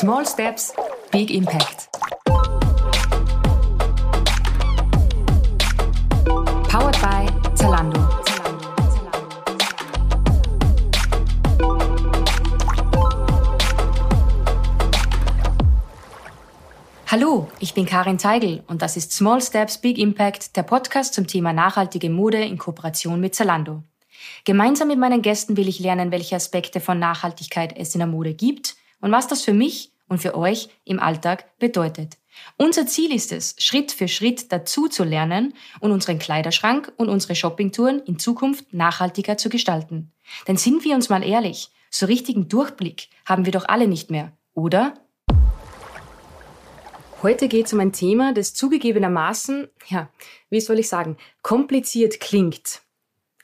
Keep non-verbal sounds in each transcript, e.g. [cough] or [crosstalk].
Small Steps, Big Impact. Powered by Zalando. Hallo, ich bin Karin Teigl und das ist Small Steps Big Impact, der Podcast zum Thema nachhaltige Mode in Kooperation mit Zalando. Gemeinsam mit meinen Gästen will ich lernen, welche Aspekte von Nachhaltigkeit es in der Mode gibt und was das für mich und für euch im Alltag bedeutet. Unser Ziel ist es, Schritt für Schritt dazu zu lernen und unseren Kleiderschrank und unsere Shoppingtouren in Zukunft nachhaltiger zu gestalten. Denn sind wir uns mal ehrlich, so richtigen Durchblick haben wir doch alle nicht mehr, oder? Heute geht es um ein Thema, das zugegebenermaßen, ja, wie soll ich sagen, kompliziert klingt.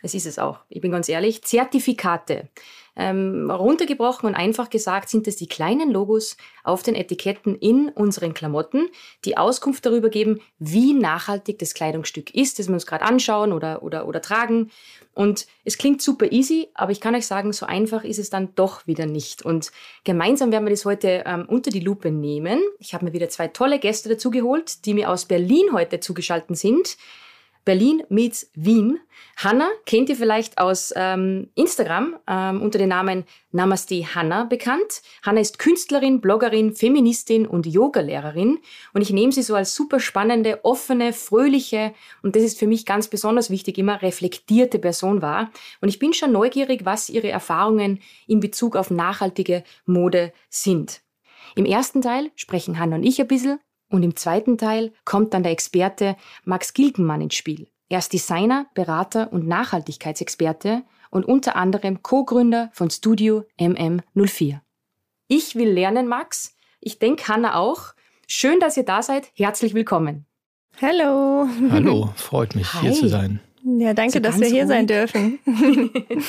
Es ist es auch, ich bin ganz ehrlich, Zertifikate. Ähm, runtergebrochen und einfach gesagt sind es die kleinen Logos auf den Etiketten in unseren Klamotten, die Auskunft darüber geben, wie nachhaltig das Kleidungsstück ist, das wir uns gerade anschauen oder, oder, oder tragen. Und es klingt super easy, aber ich kann euch sagen, so einfach ist es dann doch wieder nicht. Und gemeinsam werden wir das heute ähm, unter die Lupe nehmen. Ich habe mir wieder zwei tolle Gäste dazu geholt, die mir aus Berlin heute zugeschaltet sind. Berlin meets Wien. Hanna kennt ihr vielleicht aus ähm, Instagram ähm, unter dem Namen Namaste Hanna bekannt. Hanna ist Künstlerin, Bloggerin, Feministin und Yogalehrerin und ich nehme sie so als super spannende, offene, fröhliche und das ist für mich ganz besonders wichtig, immer reflektierte Person wahr. Und ich bin schon neugierig, was ihre Erfahrungen in Bezug auf nachhaltige Mode sind. Im ersten Teil sprechen Hanna und ich ein bisschen und im zweiten Teil kommt dann der Experte Max Gilgenmann ins Spiel. Er ist Designer, Berater und Nachhaltigkeitsexperte und unter anderem Co-Gründer von Studio MM04. Ich will lernen, Max. Ich denke, Hanna auch. Schön, dass ihr da seid. Herzlich willkommen. Hallo. Hallo, [laughs] freut mich, Hi. hier zu sein. Ja, danke, so dass wir hier ruhig. sein dürfen. [laughs]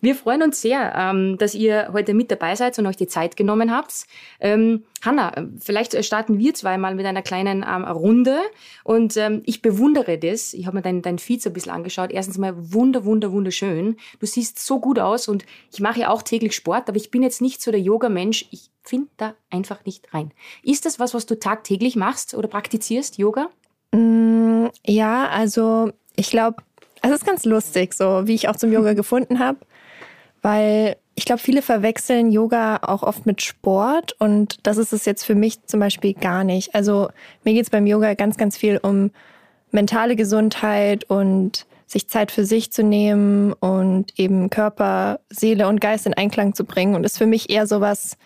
Wir freuen uns sehr, ähm, dass ihr heute mit dabei seid und euch die Zeit genommen habt. Ähm, Hanna, vielleicht starten wir zweimal mit einer kleinen ähm, Runde. Und ähm, ich bewundere das. Ich habe mir deinen dein Feed so ein bisschen angeschaut. Erstens mal wunder, wunder, wunderschön. Du siehst so gut aus und ich mache ja auch täglich Sport, aber ich bin jetzt nicht so der Yoga-Mensch. Ich finde da einfach nicht rein. Ist das was, was du tagtäglich machst oder praktizierst, Yoga? Mm, ja, also ich glaube, es ist ganz lustig, so wie ich auch zum Yoga [laughs] gefunden habe weil ich glaube, viele verwechseln Yoga auch oft mit Sport und das ist es jetzt für mich zum Beispiel gar nicht. Also mir geht es beim Yoga ganz, ganz viel um mentale Gesundheit und sich Zeit für sich zu nehmen und eben Körper, Seele und Geist in Einklang zu bringen und ist für mich eher so was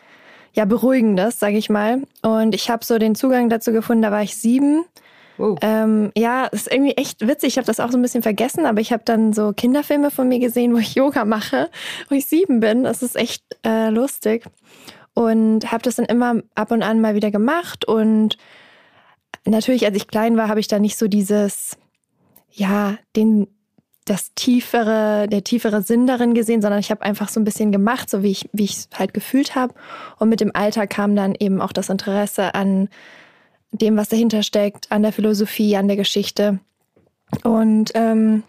ja beruhigendes, sage ich mal. Und ich habe so den Zugang dazu gefunden, da war ich sieben Wow. Ähm, ja, ist irgendwie echt witzig. Ich habe das auch so ein bisschen vergessen, aber ich habe dann so Kinderfilme von mir gesehen, wo ich [laughs] Yoga mache, wo ich sieben bin. Das ist echt äh, lustig. Und habe das dann immer ab und an mal wieder gemacht. Und natürlich, als ich klein war, habe ich da nicht so dieses, ja, den, das tiefere, der tiefere Sinn darin gesehen, sondern ich habe einfach so ein bisschen gemacht, so wie ich, wie ich es halt gefühlt habe. Und mit dem Alter kam dann eben auch das Interesse an dem, was dahinter steckt, an der Philosophie, an der Geschichte. Und ähm,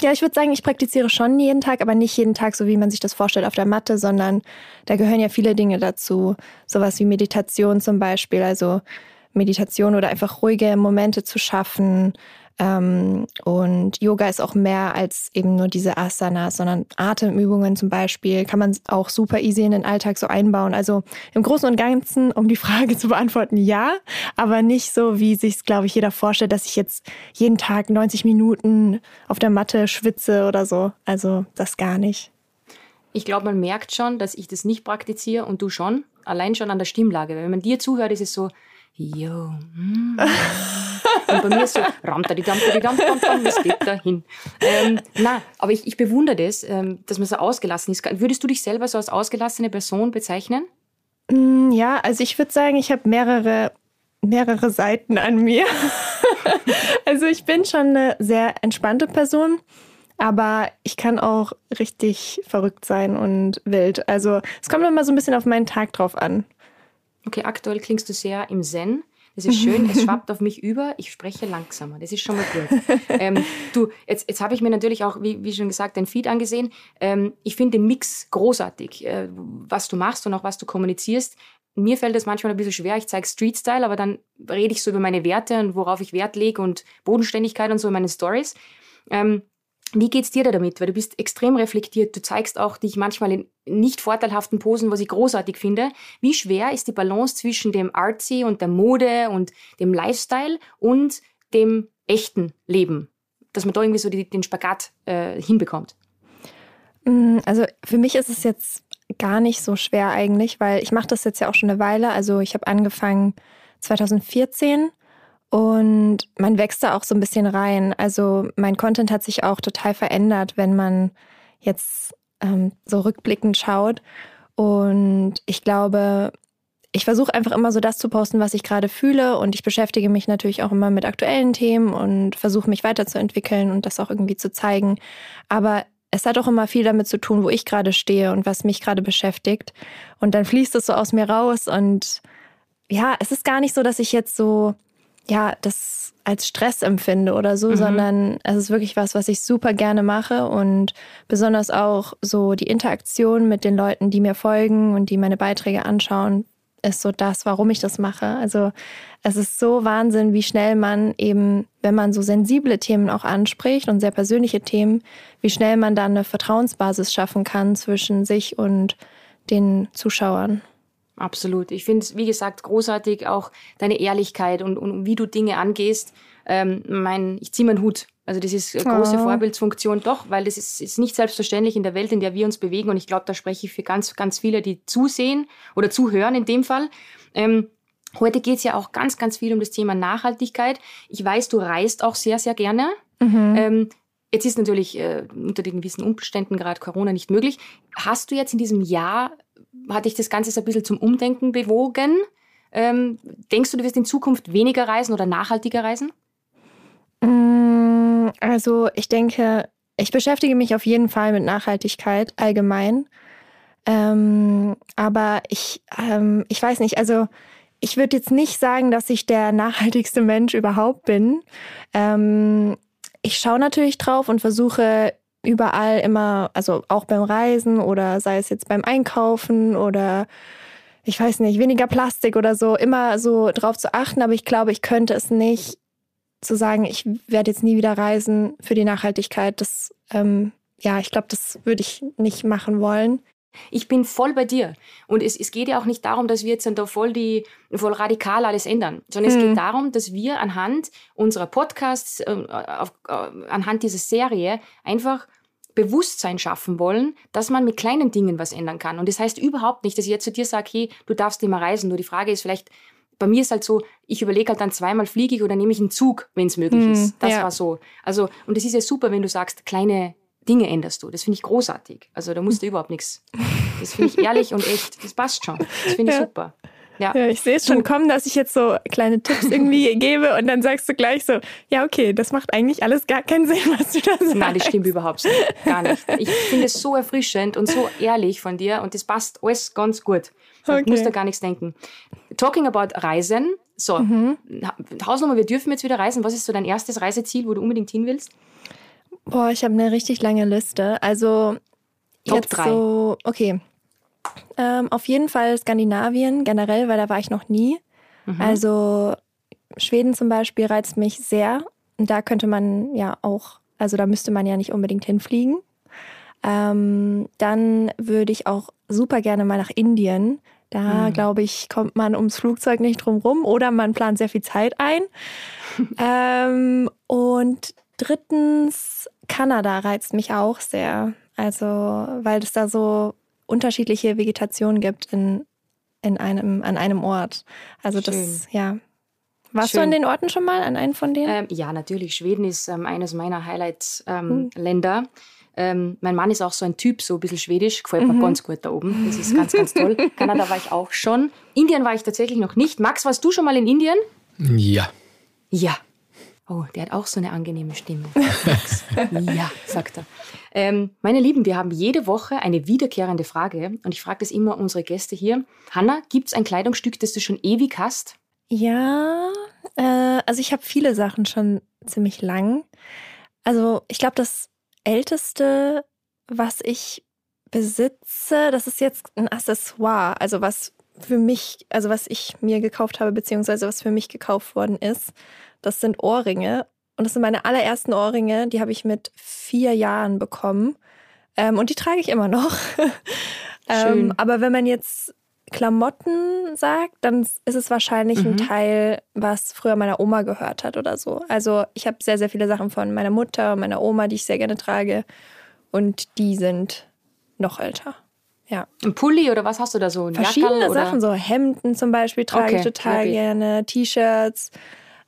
ja, ich würde sagen, ich praktiziere schon jeden Tag, aber nicht jeden Tag, so wie man sich das vorstellt auf der Matte, sondern da gehören ja viele Dinge dazu. Sowas wie Meditation zum Beispiel, also Meditation oder einfach ruhige Momente zu schaffen, und Yoga ist auch mehr als eben nur diese Asanas, sondern Atemübungen zum Beispiel kann man auch super easy in den Alltag so einbauen. Also im Großen und Ganzen, um die [laughs] Frage zu beantworten, ja, aber nicht so, wie sich glaube ich, jeder vorstellt, dass ich jetzt jeden Tag 90 Minuten auf der Matte schwitze oder so. Also das gar nicht. Ich glaube, man merkt schon, dass ich das nicht praktiziere und du schon. Allein schon an der Stimmlage. Wenn man dir zuhört, ist es so, jo. Mm. [laughs] Und bei mir ist so, ramtadidam, was geht da hin? Ähm, na, aber ich, ich bewundere das, ähm, dass man so ausgelassen ist. Würdest du dich selber so als ausgelassene Person bezeichnen? Mm, ja, also ich würde sagen, ich habe mehrere, mehrere Seiten an mir. [laughs] also ich bin schon eine sehr entspannte Person. Aber ich kann auch richtig verrückt sein und wild. Also es kommt immer so ein bisschen auf meinen Tag drauf an. Okay, aktuell klingst du sehr im Zen. Das ist schön, es [laughs] schwappt auf mich über, ich spreche langsamer. Das ist schon mal gut. ähm, [laughs] du, jetzt, jetzt habe ich mir natürlich auch, wie, wie schon gesagt, dein Feed angesehen. Ähm, ich finde den Mix großartig, äh, was du machst und auch was du kommunizierst. mir fällt das manchmal ein bisschen schwer. Ich zeige Street-Style, aber dann rede ich so über meine Werte und worauf ich Wert lege und Bodenständigkeit und so in meinen Stories. Ähm, wie geht's dir da damit? Weil du bist extrem reflektiert. Du zeigst auch dich manchmal in nicht vorteilhaften Posen, was ich großartig finde. Wie schwer ist die Balance zwischen dem Artsy und der Mode und dem Lifestyle und dem echten Leben? Dass man da irgendwie so die, den Spagat äh, hinbekommt. Mm, also für mich ist es jetzt gar nicht so schwer eigentlich, weil ich mache das jetzt ja auch schon eine Weile. Also ich habe angefangen 2014 und man wächst da auch so ein bisschen rein. Also mein Content hat sich auch total verändert, wenn man jetzt ähm, so rückblickend schaut. Und ich glaube, ich versuche einfach immer so das zu posten, was ich gerade fühle. Und ich beschäftige mich natürlich auch immer mit aktuellen Themen und versuche mich weiterzuentwickeln und das auch irgendwie zu zeigen. Aber es hat auch immer viel damit zu tun, wo ich gerade stehe und was mich gerade beschäftigt. Und dann fließt es so aus mir raus. Und ja, es ist gar nicht so, dass ich jetzt so, ja, das als Stress empfinde oder so, mhm. sondern es ist wirklich was, was ich super gerne mache und besonders auch so die Interaktion mit den Leuten, die mir folgen und die meine Beiträge anschauen, ist so das, warum ich das mache. Also es ist so Wahnsinn, wie schnell man eben, wenn man so sensible Themen auch anspricht und sehr persönliche Themen, wie schnell man dann eine Vertrauensbasis schaffen kann zwischen sich und den Zuschauern. Absolut. Ich finde es, wie gesagt, großartig, auch deine Ehrlichkeit und, und wie du Dinge angehst. Ähm, mein, ich ziehe meinen Hut. Also das ist eine große oh. Vorbildsfunktion doch, weil das ist, ist nicht selbstverständlich in der Welt, in der wir uns bewegen. Und ich glaube, da spreche ich für ganz, ganz viele, die zusehen oder zuhören in dem Fall. Ähm, heute geht es ja auch ganz, ganz viel um das Thema Nachhaltigkeit. Ich weiß, du reist auch sehr, sehr gerne. Mhm. Ähm, jetzt ist natürlich äh, unter den gewissen Umständen gerade Corona nicht möglich. Hast du jetzt in diesem Jahr hat dich das Ganze so ein bisschen zum Umdenken bewogen? Ähm, denkst du, du wirst in Zukunft weniger reisen oder nachhaltiger reisen? Mm, also ich denke, ich beschäftige mich auf jeden Fall mit Nachhaltigkeit allgemein. Ähm, aber ich, ähm, ich weiß nicht, also ich würde jetzt nicht sagen, dass ich der nachhaltigste Mensch überhaupt bin. Ähm, ich schaue natürlich drauf und versuche überall immer, also auch beim Reisen oder sei es jetzt beim Einkaufen oder ich weiß nicht, weniger Plastik oder so, immer so drauf zu achten. Aber ich glaube, ich könnte es nicht zu sagen, ich werde jetzt nie wieder reisen für die Nachhaltigkeit. Das, ähm, ja, ich glaube, das würde ich nicht machen wollen. Ich bin voll bei dir. Und es, es geht ja auch nicht darum, dass wir jetzt dann da voll die, voll radikal alles ändern, sondern hm. es geht darum, dass wir anhand unserer Podcasts, äh, auf, äh, anhand dieser Serie einfach Bewusstsein schaffen wollen, dass man mit kleinen Dingen was ändern kann. Und das heißt überhaupt nicht, dass ich jetzt zu dir sage, hey, du darfst immer reisen. Nur die Frage ist vielleicht, bei mir ist halt so, ich überlege halt dann zweimal, fliege ich oder nehme ich einen Zug, wenn es möglich hm, ist. Das ja. war so. Also, und es ist ja super, wenn du sagst, kleine Dinge änderst du. Das finde ich großartig. Also da musst du überhaupt nichts. Das finde ich ehrlich und echt. Das passt schon. Das finde ich ja. super. Ja. ja ich sehe es schon kommen, dass ich jetzt so kleine Tipps irgendwie [laughs] gebe und dann sagst du gleich so, ja, okay, das macht eigentlich alles gar keinen Sinn, was du da sagst. Nein, das stimmt überhaupt nicht. Gar nicht. Ich finde es so erfrischend und so ehrlich von dir und das passt alles ganz gut. Okay. Du musst da gar nichts denken. Talking about Reisen. So, mhm. Hausnummer, wir dürfen jetzt wieder reisen. Was ist so dein erstes Reiseziel, wo du unbedingt hin willst? Boah, ich habe eine richtig lange Liste. Also Top jetzt 3. so, okay. Ähm, auf jeden Fall Skandinavien generell, weil da war ich noch nie. Mhm. Also Schweden zum Beispiel reizt mich sehr. Und da könnte man ja auch, also da müsste man ja nicht unbedingt hinfliegen. Ähm, dann würde ich auch super gerne mal nach Indien. Da, mhm. glaube ich, kommt man ums Flugzeug nicht drum rum oder man plant sehr viel Zeit ein. [laughs] ähm, und drittens, Kanada reizt mich auch sehr. Also, weil es da so unterschiedliche Vegetation gibt in, in einem, an einem Ort. Also Schön. das, ja. Warst Schön. du an den Orten schon mal, an einem von denen? Ähm, ja, natürlich. Schweden ist ähm, eines meiner Highlight-Länder. Ähm, ähm, mein Mann ist auch so ein Typ, so ein bisschen schwedisch, gefällt mir mhm. ganz gut da oben. Das ist ganz, ganz toll. [laughs] Kanada war ich auch schon. Indien war ich tatsächlich noch nicht. Max, warst du schon mal in Indien? Ja. Ja. Oh, der hat auch so eine angenehme Stimme. [laughs] ja, sagt er. Ähm, meine Lieben, wir haben jede Woche eine wiederkehrende Frage und ich frage das immer unsere Gäste hier. Hanna, gibt es ein Kleidungsstück, das du schon ewig hast? Ja, äh, also ich habe viele Sachen schon ziemlich lang. Also ich glaube, das älteste, was ich besitze, das ist jetzt ein Accessoire, also was für mich, also was ich mir gekauft habe, beziehungsweise was für mich gekauft worden ist, das sind Ohrringe. Und das sind meine allerersten Ohrringe, die habe ich mit vier Jahren bekommen. Ähm, und die trage ich immer noch. [laughs] ähm, aber wenn man jetzt Klamotten sagt, dann ist es wahrscheinlich mhm. ein Teil, was früher meiner Oma gehört hat oder so. Also ich habe sehr, sehr viele Sachen von meiner Mutter und meiner Oma, die ich sehr gerne trage. Und die sind noch älter. Ja. Ein Pulli oder was hast du da so? Ein Verschiedene Jackerl, Sachen, so Hemden zum Beispiel trage okay, ich total okay. gerne, T-Shirts.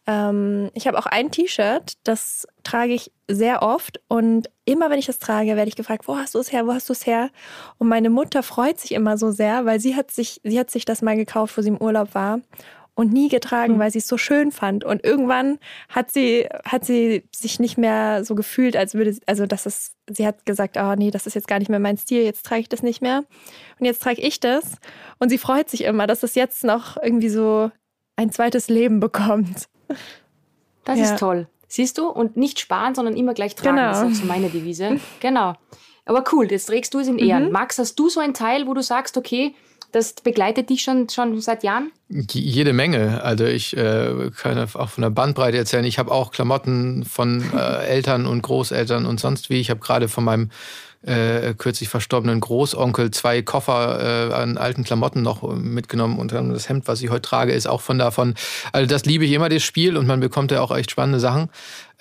Ähm, ich habe auch ein T-Shirt, das trage ich sehr oft und immer wenn ich das trage, werde ich gefragt, wo hast du es her, wo hast du es her? Und meine Mutter freut sich immer so sehr, weil sie hat sich, sie hat sich das mal gekauft, wo sie im Urlaub war und nie getragen, mhm. weil sie es so schön fand. Und irgendwann hat sie, hat sie sich nicht mehr so gefühlt, als würde, also das ist, sie hat gesagt, oh nee, das ist jetzt gar nicht mehr mein Stil, jetzt trage ich das nicht mehr. Und jetzt trage ich das. Und sie freut sich immer, dass es jetzt noch irgendwie so ein zweites Leben bekommt. Das ja. ist toll. Siehst du? Und nicht sparen, sondern immer gleich tragen. Genau. Das ist auch so meine Devise. genau. Aber cool, jetzt trägst du es in Ehren. Mhm. Max, hast du so ein Teil, wo du sagst, okay, das begleitet dich schon, schon seit Jahren? Jede Menge. Also ich äh, kann auch von der Bandbreite erzählen. Ich habe auch Klamotten von äh, Eltern und Großeltern und sonst wie. Ich habe gerade von meinem äh, kürzlich verstorbenen Großonkel zwei Koffer äh, an alten Klamotten noch mitgenommen. Und das Hemd, was ich heute trage, ist auch von davon. Also das liebe ich immer, das Spiel. Und man bekommt ja auch echt spannende Sachen.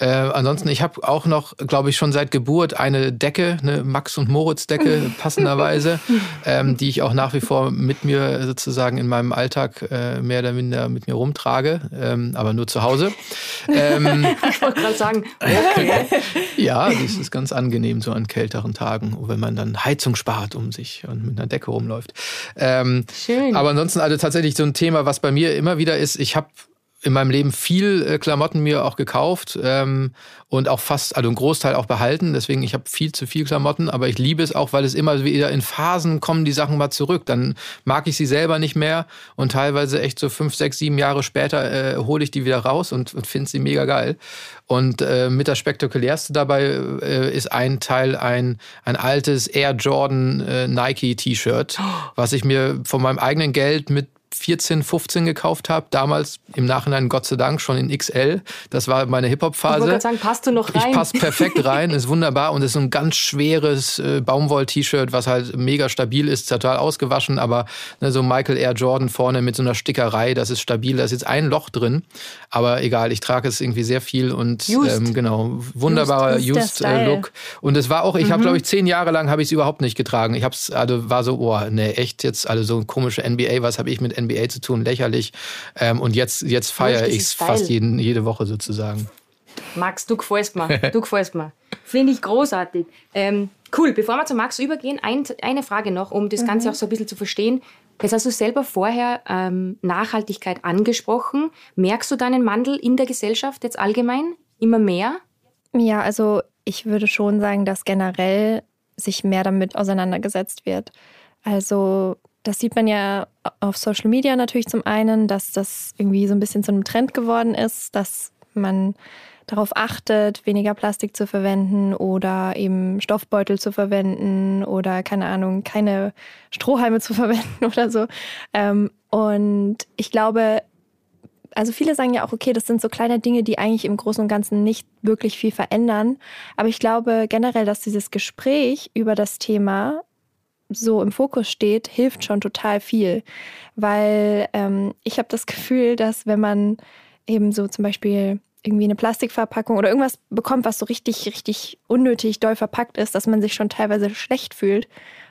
Äh, ansonsten, ich habe auch noch, glaube ich, schon seit Geburt eine Decke, eine Max- und Moritz-Decke, [laughs] passenderweise, ähm, die ich auch nach wie vor mit mir sozusagen in meinem Alltag äh, mehr oder minder mit mir rumtrage, ähm, aber nur zu Hause. Ähm, [laughs] ich wollte gerade sagen, okay. [laughs] ja, das ist ganz angenehm so an kälteren Tagen, wenn man dann Heizung spart um sich und mit einer Decke rumläuft. Ähm, Schön. Aber ansonsten also tatsächlich so ein Thema, was bei mir immer wieder ist, ich habe in meinem Leben viel äh, Klamotten mir auch gekauft ähm, und auch fast, also einen Großteil auch behalten. Deswegen, ich habe viel zu viel Klamotten, aber ich liebe es auch, weil es immer wieder in Phasen kommen die Sachen mal zurück. Dann mag ich sie selber nicht mehr und teilweise echt so fünf, sechs, sieben Jahre später äh, hole ich die wieder raus und, und finde sie mega geil. Und äh, mit das Spektakulärste dabei äh, ist ein Teil ein, ein altes Air Jordan äh, Nike T-Shirt, was ich mir von meinem eigenen Geld mit 14, 15 gekauft habe. Damals im Nachhinein Gott sei Dank schon in XL. Das war meine Hip-Hop-Phase. Ich wollte sagen, passt du noch rein? Ich passe perfekt rein, ist wunderbar und ist so ein ganz schweres äh, Baumwoll-T-Shirt, was halt mega stabil ist, total ausgewaschen, aber ne, so Michael Air Jordan vorne mit so einer Stickerei, das ist stabil. Da ist jetzt ein Loch drin, aber egal, ich trage es irgendwie sehr viel und ähm, genau, wunderbarer Used-Look. Used, und es war auch, ich mhm. habe glaube ich zehn Jahre lang habe ich es überhaupt nicht getragen. Ich habe es, also war so, oh, ne, echt jetzt, also so ein komische NBA, was habe ich mit NBA zu tun, lächerlich. Ähm, und jetzt, jetzt feiere ich es fast jeden, jede Woche sozusagen. Max, du gefällst mir. [laughs] Du gefällst mir. Finde ich großartig. Ähm, cool, bevor wir zu Max übergehen, ein, eine Frage noch, um das Ganze mhm. auch so ein bisschen zu verstehen. Jetzt hast du selber vorher ähm, Nachhaltigkeit angesprochen. Merkst du deinen Wandel in der Gesellschaft jetzt allgemein immer mehr? Ja, also ich würde schon sagen, dass generell sich mehr damit auseinandergesetzt wird. Also das sieht man ja auf Social Media natürlich zum einen, dass das irgendwie so ein bisschen zu einem Trend geworden ist, dass man darauf achtet, weniger Plastik zu verwenden oder eben Stoffbeutel zu verwenden oder keine Ahnung, keine Strohhalme zu [laughs] verwenden oder so. Ähm, und ich glaube, also viele sagen ja auch, okay, das sind so kleine Dinge, die eigentlich im Großen und Ganzen nicht wirklich viel verändern. Aber ich glaube generell, dass dieses Gespräch über das Thema so im Fokus steht, hilft schon total viel. Weil ähm, ich habe das Gefühl, dass wenn man eben so zum Beispiel irgendwie eine Plastikverpackung oder irgendwas bekommt, was so richtig, richtig unnötig doll verpackt ist, dass man sich schon teilweise schlecht fühlt,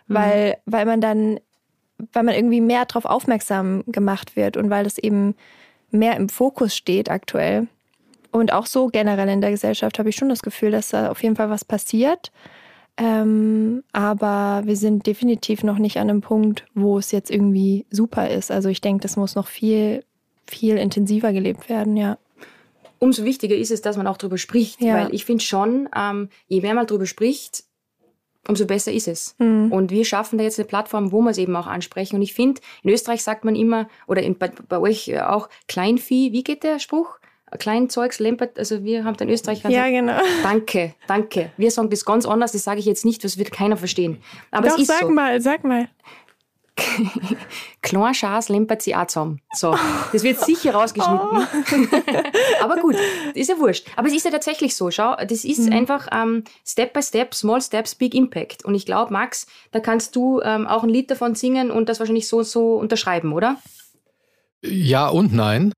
mhm. weil, weil man dann, weil man irgendwie mehr darauf aufmerksam gemacht wird und weil das eben mehr im Fokus steht aktuell. Und auch so generell in der Gesellschaft habe ich schon das Gefühl, dass da auf jeden Fall was passiert. Ähm, aber wir sind definitiv noch nicht an einem Punkt, wo es jetzt irgendwie super ist. Also ich denke, das muss noch viel, viel intensiver gelebt werden, ja. Umso wichtiger ist es, dass man auch darüber spricht, ja. weil ich finde schon, ähm, je mehr man darüber spricht, umso besser ist es. Mhm. Und wir schaffen da jetzt eine Plattform, wo wir es eben auch ansprechen. Und ich finde, in Österreich sagt man immer, oder in, bei, bei euch auch Kleinvieh, wie geht der Spruch? Kleinzeugs lempert, also wir haben in Österreich ganz Ja, genau. [laughs] Danke, danke. Wir sagen das ganz anders, das sage ich jetzt nicht, das wird keiner verstehen. Aber Doch, es ist sag so. mal, sag mal. [laughs] Klein Schaß lempert sie auch zusammen. So, das wird sicher rausgeschnitten. Oh. [laughs] Aber gut, ist ja wurscht. Aber es ist ja tatsächlich so, schau, das ist mhm. einfach ähm, Step by Step, Small Steps, Big Impact. Und ich glaube, Max, da kannst du ähm, auch ein Lied davon singen und das wahrscheinlich so so unterschreiben, oder? Ja und nein.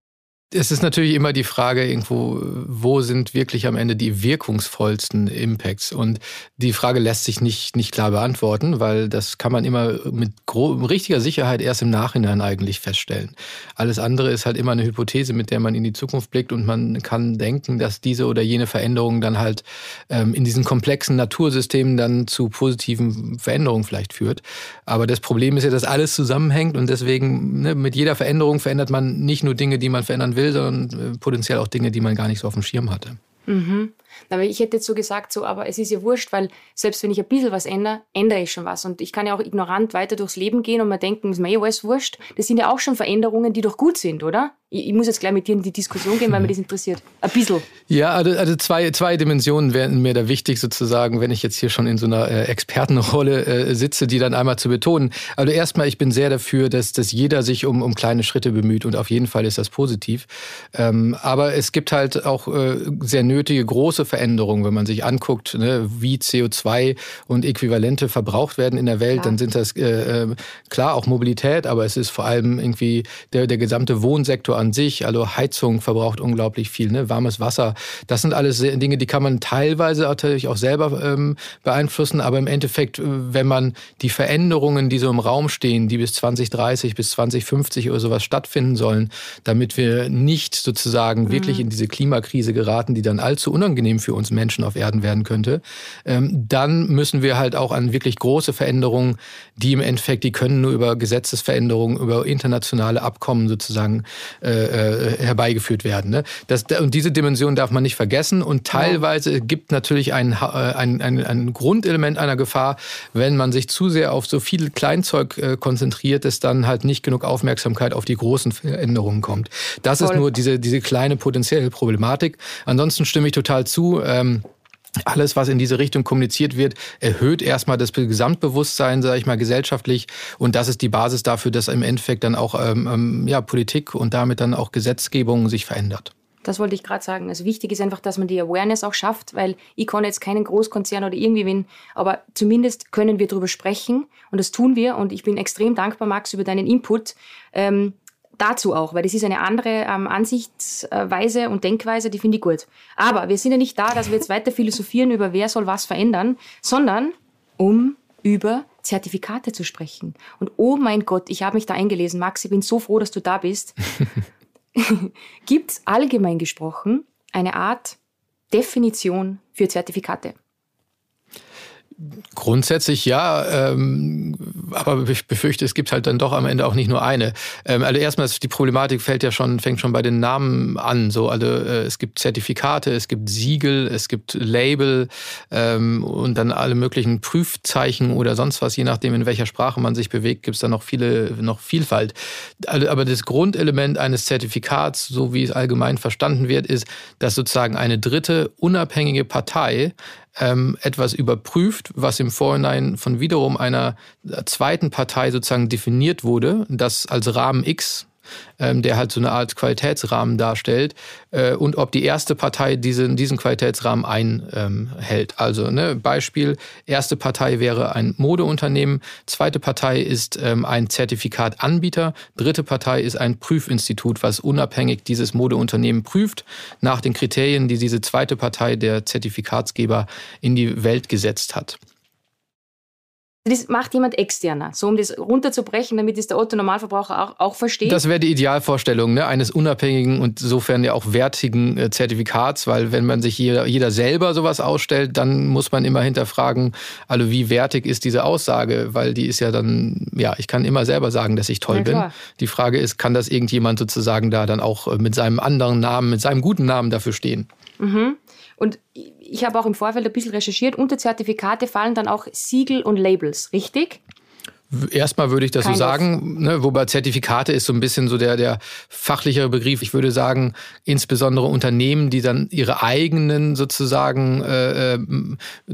Es ist natürlich immer die Frage irgendwo, wo sind wirklich am Ende die wirkungsvollsten Impacts? Und die Frage lässt sich nicht, nicht klar beantworten, weil das kann man immer mit richtiger Sicherheit erst im Nachhinein eigentlich feststellen. Alles andere ist halt immer eine Hypothese, mit der man in die Zukunft blickt und man kann denken, dass diese oder jene Veränderung dann halt ähm, in diesen komplexen Natursystemen dann zu positiven Veränderungen vielleicht führt. Aber das Problem ist ja, dass alles zusammenhängt und deswegen ne, mit jeder Veränderung verändert man nicht nur Dinge, die man verändern will, will, sondern äh, potenziell auch Dinge, die man gar nicht so auf dem Schirm hatte. Mhm. Aber ich hätte jetzt so gesagt, so, aber es ist ja wurscht, weil selbst wenn ich ein bisschen was ändere, ändere ich schon was. Und ich kann ja auch ignorant weiter durchs Leben gehen und mir denken, ist mir eh alles wurscht. Das sind ja auch schon Veränderungen, die doch gut sind, oder? Ich, ich muss jetzt gleich mit dir in die Diskussion gehen, weil mich das interessiert. Ein bisschen. Ja, also, also zwei, zwei Dimensionen wären mir da wichtig sozusagen, wenn ich jetzt hier schon in so einer äh, Expertenrolle äh, sitze, die dann einmal zu betonen. Also erstmal, ich bin sehr dafür, dass, dass jeder sich um, um kleine Schritte bemüht und auf jeden Fall ist das positiv. Ähm, aber es gibt halt auch äh, sehr nötige große Veränderungen, wenn man sich anguckt, ne, wie CO2 und Äquivalente verbraucht werden in der Welt, ja. dann sind das äh, äh, klar auch Mobilität, aber es ist vor allem irgendwie der, der gesamte Wohnsektor an sich, also Heizung verbraucht unglaublich viel, ne? warmes Wasser. Das sind alles Dinge, die kann man teilweise natürlich auch selber ähm, beeinflussen, aber im Endeffekt, äh, wenn man die Veränderungen, die so im Raum stehen, die bis 2030, bis 2050 oder sowas stattfinden sollen, damit wir nicht sozusagen mhm. wirklich in diese Klimakrise geraten, die dann allzu unangenehm für uns Menschen auf Erden werden könnte, ähm, dann müssen wir halt auch an wirklich große Veränderungen, die im Endeffekt, die können nur über Gesetzesveränderungen, über internationale Abkommen sozusagen äh, äh, herbeigeführt werden. Ne? Das, und diese Dimension darf man nicht vergessen. Und teilweise gibt natürlich ein, äh, ein, ein, ein Grundelement einer Gefahr, wenn man sich zu sehr auf so viel Kleinzeug konzentriert, dass dann halt nicht genug Aufmerksamkeit auf die großen Veränderungen kommt. Das Voll. ist nur diese, diese kleine potenzielle Problematik. Ansonsten stimme ich total zu. Ähm, alles, was in diese Richtung kommuniziert wird, erhöht erstmal das Gesamtbewusstsein, sage ich mal, gesellschaftlich. Und das ist die Basis dafür, dass im Endeffekt dann auch ähm, ähm, ja, Politik und damit dann auch Gesetzgebung sich verändert. Das wollte ich gerade sagen. Also wichtig ist einfach, dass man die Awareness auch schafft, weil ich kann jetzt keinen Großkonzern oder irgendwie wen, aber zumindest können wir darüber sprechen und das tun wir. Und ich bin extrem dankbar, Max, über deinen Input. Ähm, dazu auch, weil das ist eine andere ähm, Ansichtsweise und Denkweise, die finde ich gut. Aber wir sind ja nicht da, dass wir jetzt weiter philosophieren über wer soll was verändern, sondern um über Zertifikate zu sprechen. Und oh mein Gott, ich habe mich da eingelesen. Max, ich bin so froh, dass du da bist. [laughs] Gibt es allgemein gesprochen eine Art Definition für Zertifikate? Grundsätzlich ja, ähm, aber ich befürchte, es gibt halt dann doch am Ende auch nicht nur eine. Ähm, also erstmal die Problematik fällt ja schon, fängt schon bei den Namen an. So, also äh, es gibt Zertifikate, es gibt Siegel, es gibt Label ähm, und dann alle möglichen Prüfzeichen oder sonst was, je nachdem in welcher Sprache man sich bewegt, gibt es da noch viele, noch Vielfalt. Also, aber das Grundelement eines Zertifikats, so wie es allgemein verstanden wird, ist, dass sozusagen eine dritte unabhängige Partei ähm, etwas überprüft, was im Vorhinein von wiederum einer zweiten Partei sozusagen definiert wurde, das als Rahmen X ähm, der halt so eine Art Qualitätsrahmen darstellt äh, und ob die erste Partei diesen, diesen Qualitätsrahmen einhält. Also ne, Beispiel, erste Partei wäre ein Modeunternehmen, zweite Partei ist ähm, ein Zertifikatanbieter, dritte Partei ist ein Prüfinstitut, was unabhängig dieses Modeunternehmen prüft nach den Kriterien, die diese zweite Partei der Zertifikatsgeber in die Welt gesetzt hat. Das macht jemand externer, so um das runterzubrechen, damit es der Otto-Normalverbraucher auch, auch versteht. Das wäre die Idealvorstellung ne? eines unabhängigen und insofern ja auch wertigen äh, Zertifikats, weil wenn man sich jeder, jeder selber sowas ausstellt, dann muss man immer hinterfragen, also wie wertig ist diese Aussage, weil die ist ja dann, ja, ich kann immer selber sagen, dass ich toll ja, bin. Die Frage ist, kann das irgendjemand sozusagen da dann auch äh, mit seinem anderen Namen, mit seinem guten Namen dafür stehen? Mhm. Und ich habe auch im Vorfeld ein bisschen recherchiert. Unter Zertifikate fallen dann auch Siegel und Labels, richtig? Erstmal würde ich das Kein so sagen, ne, wobei Zertifikate ist so ein bisschen so der, der fachlichere Begriff. Ich würde sagen, insbesondere Unternehmen, die dann ihre eigenen sozusagen äh, äh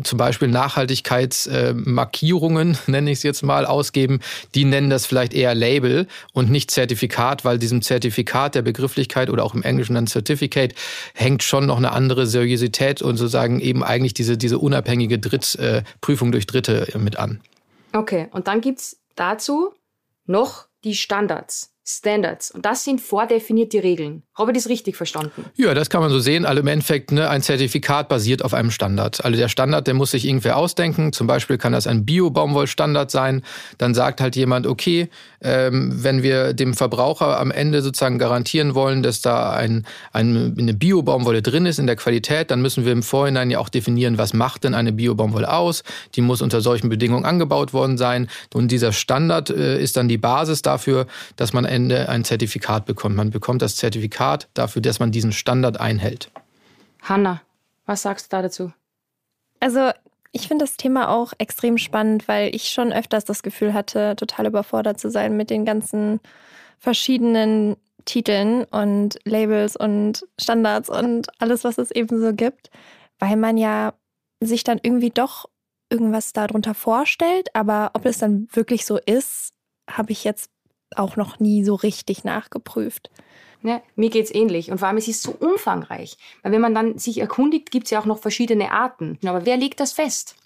zum Beispiel Nachhaltigkeitsmarkierungen, äh, [laughs] nenne ich es jetzt mal, ausgeben, die nennen das vielleicht eher Label und nicht Zertifikat, weil diesem Zertifikat der Begrifflichkeit oder auch im Englischen dann Certificate hängt schon noch eine andere Seriosität und sozusagen eben eigentlich diese, diese unabhängige Dritt, äh, Prüfung durch Dritte mit an. Okay, und dann gibt es dazu noch die Standards. Standards. Und das sind vordefinierte Regeln. Habe ich das richtig verstanden? Ja, das kann man so sehen. Also im Endeffekt, ne, ein Zertifikat basiert auf einem Standard. Also der Standard, der muss sich irgendwer ausdenken. Zum Beispiel kann das ein Bio-Baumwollstandard sein. Dann sagt halt jemand, okay, wenn wir dem Verbraucher am Ende sozusagen garantieren wollen, dass da ein, ein, eine Bio-Baumwolle drin ist in der Qualität, dann müssen wir im Vorhinein ja auch definieren, was macht denn eine Bio-Baumwolle aus. Die muss unter solchen Bedingungen angebaut worden sein. Und dieser Standard äh, ist dann die Basis dafür, dass man Ende ein Zertifikat bekommt. Man bekommt das Zertifikat dafür, dass man diesen Standard einhält. Hanna, was sagst du da dazu? Also ich finde das Thema auch extrem spannend, weil ich schon öfters das Gefühl hatte, total überfordert zu sein mit den ganzen verschiedenen Titeln und Labels und Standards und alles, was es eben so gibt, weil man ja sich dann irgendwie doch irgendwas darunter vorstellt, aber ob es dann wirklich so ist, habe ich jetzt auch noch nie so richtig nachgeprüft. Ja, mir es ähnlich. Und vor allem, es ist so umfangreich. Weil wenn man dann sich erkundigt, gibt es ja auch noch verschiedene Arten. Aber wer legt das fest?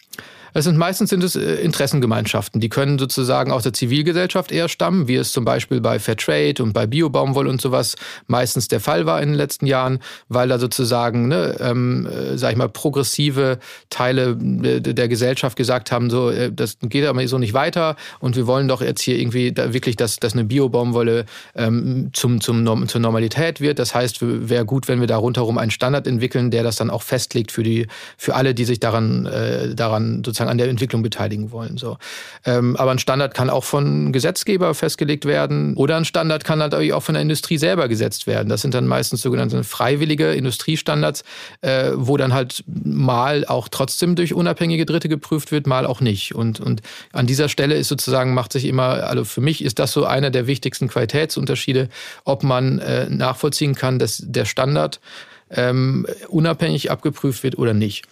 Es sind meistens sind es äh, Interessengemeinschaften, die können sozusagen aus der Zivilgesellschaft eher stammen, wie es zum Beispiel bei Fairtrade und bei Biobaumwoll und sowas meistens der Fall war in den letzten Jahren, weil da sozusagen, ne, ähm, äh, sag ich mal, progressive Teile der Gesellschaft gesagt haben, so, äh, das geht aber so nicht weiter und wir wollen doch jetzt hier irgendwie da wirklich, dass, dass eine Biobaumwolle ähm, zum, zum, zur Normalität wird. Das heißt, wäre gut, wenn wir da rundherum einen Standard entwickeln, der das dann auch festlegt für die, für alle, die sich daran, äh, daran sozusagen sozusagen an der Entwicklung beteiligen wollen. So. Ähm, aber ein Standard kann auch von Gesetzgeber festgelegt werden oder ein Standard kann halt auch von der Industrie selber gesetzt werden. Das sind dann meistens sogenannte freiwillige Industriestandards, äh, wo dann halt mal auch trotzdem durch unabhängige Dritte geprüft wird, mal auch nicht. Und, und an dieser Stelle ist sozusagen, macht sich immer, also für mich ist das so einer der wichtigsten Qualitätsunterschiede, ob man äh, nachvollziehen kann, dass der Standard ähm, unabhängig abgeprüft wird oder nicht.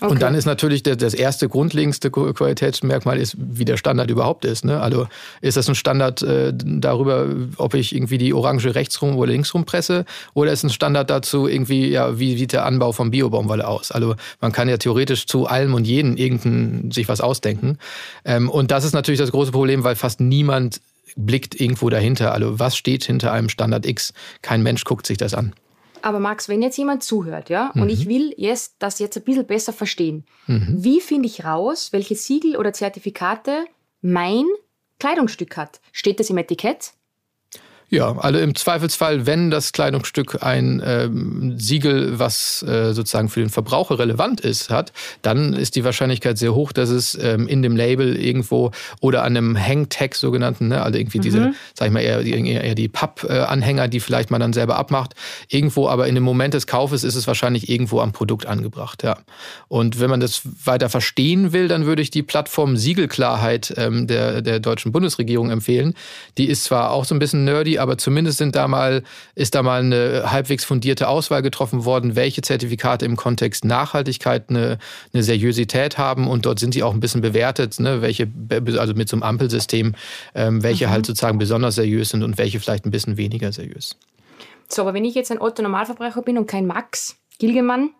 Okay. Und dann ist natürlich das erste grundlegendste Qualitätsmerkmal ist, wie der Standard überhaupt ist. Ne? Also ist das ein Standard äh, darüber, ob ich irgendwie die Orange rechts rum oder links rum presse, oder ist ein Standard dazu irgendwie, ja, wie sieht der Anbau von Biobaumwolle aus? Also man kann ja theoretisch zu allem und jedem irgendein sich was ausdenken. Ähm, und das ist natürlich das große Problem, weil fast niemand blickt irgendwo dahinter. Also was steht hinter einem Standard X? Kein Mensch guckt sich das an. Aber Max, wenn jetzt jemand zuhört, ja, mhm. und ich will jetzt das jetzt ein bisschen besser verstehen, mhm. wie finde ich raus, welche Siegel oder Zertifikate mein Kleidungsstück hat? Steht das im Etikett? Ja, also im Zweifelsfall, wenn das Kleidungsstück ein ähm, Siegel, was äh, sozusagen für den Verbraucher relevant ist, hat, dann ist die Wahrscheinlichkeit sehr hoch, dass es ähm, in dem Label irgendwo oder an einem Hangtag sogenannten, ne, also irgendwie mhm. diese, sag ich mal, eher, eher die Papp-Anhänger, die vielleicht man dann selber abmacht, irgendwo, aber in dem Moment des Kaufes ist es wahrscheinlich irgendwo am Produkt angebracht, ja. Und wenn man das weiter verstehen will, dann würde ich die Plattform Siegelklarheit ähm, der, der deutschen Bundesregierung empfehlen. Die ist zwar auch so ein bisschen nerdy, aber zumindest sind da mal, ist da mal eine halbwegs fundierte Auswahl getroffen worden, welche Zertifikate im Kontext Nachhaltigkeit eine, eine Seriosität haben und dort sind sie auch ein bisschen bewertet, ne, welche, also mit so einem Ampelsystem, ähm, welche mhm. halt sozusagen besonders seriös sind und welche vielleicht ein bisschen weniger seriös. So, aber wenn ich jetzt ein Otto-Normalverbraucher bin und kein Max Gilgemann,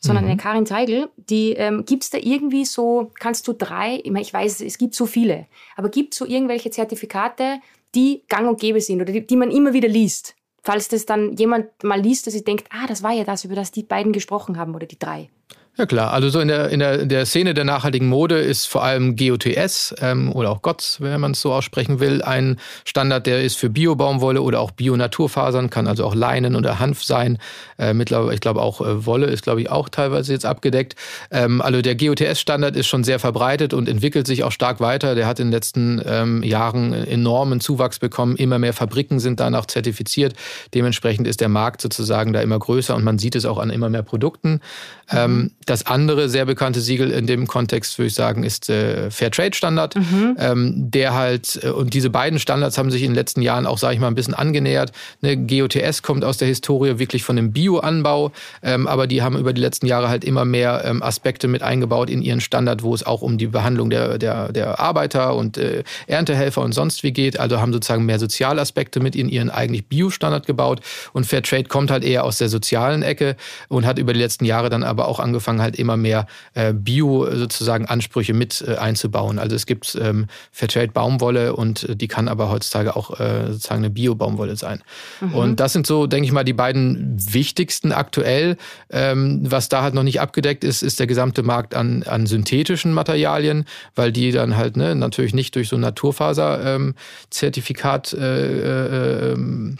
sondern mhm. eine Karin Zeigel, die ähm, gibt es da irgendwie so, kannst du drei, ich, meine, ich weiß, es gibt so viele, aber gibt es so irgendwelche Zertifikate, die gang und gäbe sind oder die, die man immer wieder liest. Falls das dann jemand mal liest, dass sie denkt, ah, das war ja das, über das die beiden gesprochen haben oder die drei. Ja klar, also so in der, in der, in der Szene der nachhaltigen Mode ist vor allem GOTS ähm, oder auch GOTS, wenn man es so aussprechen will, ein Standard, der ist für Bio-Baumwolle oder auch Bio-Naturfasern, kann also auch Leinen oder Hanf sein. Äh, mittlerweile, ich glaube auch äh, Wolle ist, glaube ich, auch teilweise jetzt abgedeckt. Ähm, also der GOTS-Standard ist schon sehr verbreitet und entwickelt sich auch stark weiter. Der hat in den letzten ähm, Jahren enormen Zuwachs bekommen. Immer mehr Fabriken sind danach zertifiziert. Dementsprechend ist der Markt sozusagen da immer größer und man sieht es auch an immer mehr Produkten. Ähm, mhm. Das andere sehr bekannte Siegel in dem Kontext, würde ich sagen, ist äh, Fairtrade-Standard, mhm. ähm, der halt, äh, und diese beiden Standards haben sich in den letzten Jahren auch, sage ich mal, ein bisschen angenähert. Ne, GOTS kommt aus der Historie wirklich von dem Bioanbau, ähm, aber die haben über die letzten Jahre halt immer mehr ähm, Aspekte mit eingebaut in ihren Standard, wo es auch um die Behandlung der, der, der Arbeiter und äh, Erntehelfer und sonst wie geht. Also haben sozusagen mehr Sozialaspekte mit in ihren eigentlich Bio-Standard gebaut. Und Fairtrade kommt halt eher aus der sozialen Ecke und hat über die letzten Jahre dann aber auch angefangen, halt immer mehr äh, Bio sozusagen Ansprüche mit äh, einzubauen. Also es gibt ähm, Fairtrade Baumwolle und äh, die kann aber heutzutage auch äh, sozusagen eine Bio-Baumwolle sein. Mhm. Und das sind so, denke ich mal, die beiden wichtigsten aktuell. Ähm, was da halt noch nicht abgedeckt ist, ist der gesamte Markt an, an synthetischen Materialien, weil die dann halt ne, natürlich nicht durch so ein Naturfaser-Zertifikat äh, äh, ähm,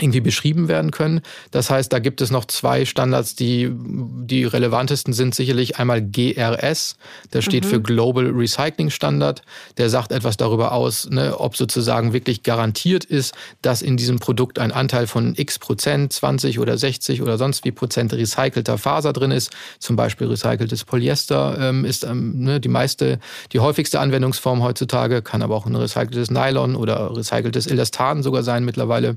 irgendwie beschrieben werden können. Das heißt, da gibt es noch zwei Standards, die die relevantesten sind sicherlich einmal GRS, das steht mhm. für Global Recycling Standard. Der sagt etwas darüber aus, ne, ob sozusagen wirklich garantiert ist, dass in diesem Produkt ein Anteil von x Prozent, 20 oder 60 oder sonst wie Prozent recycelter Faser drin ist. Zum Beispiel recyceltes Polyester ähm, ist ähm, ne, die meiste, die häufigste Anwendungsform heutzutage, kann aber auch ein recyceltes Nylon oder recyceltes Elastan sogar sein mittlerweile.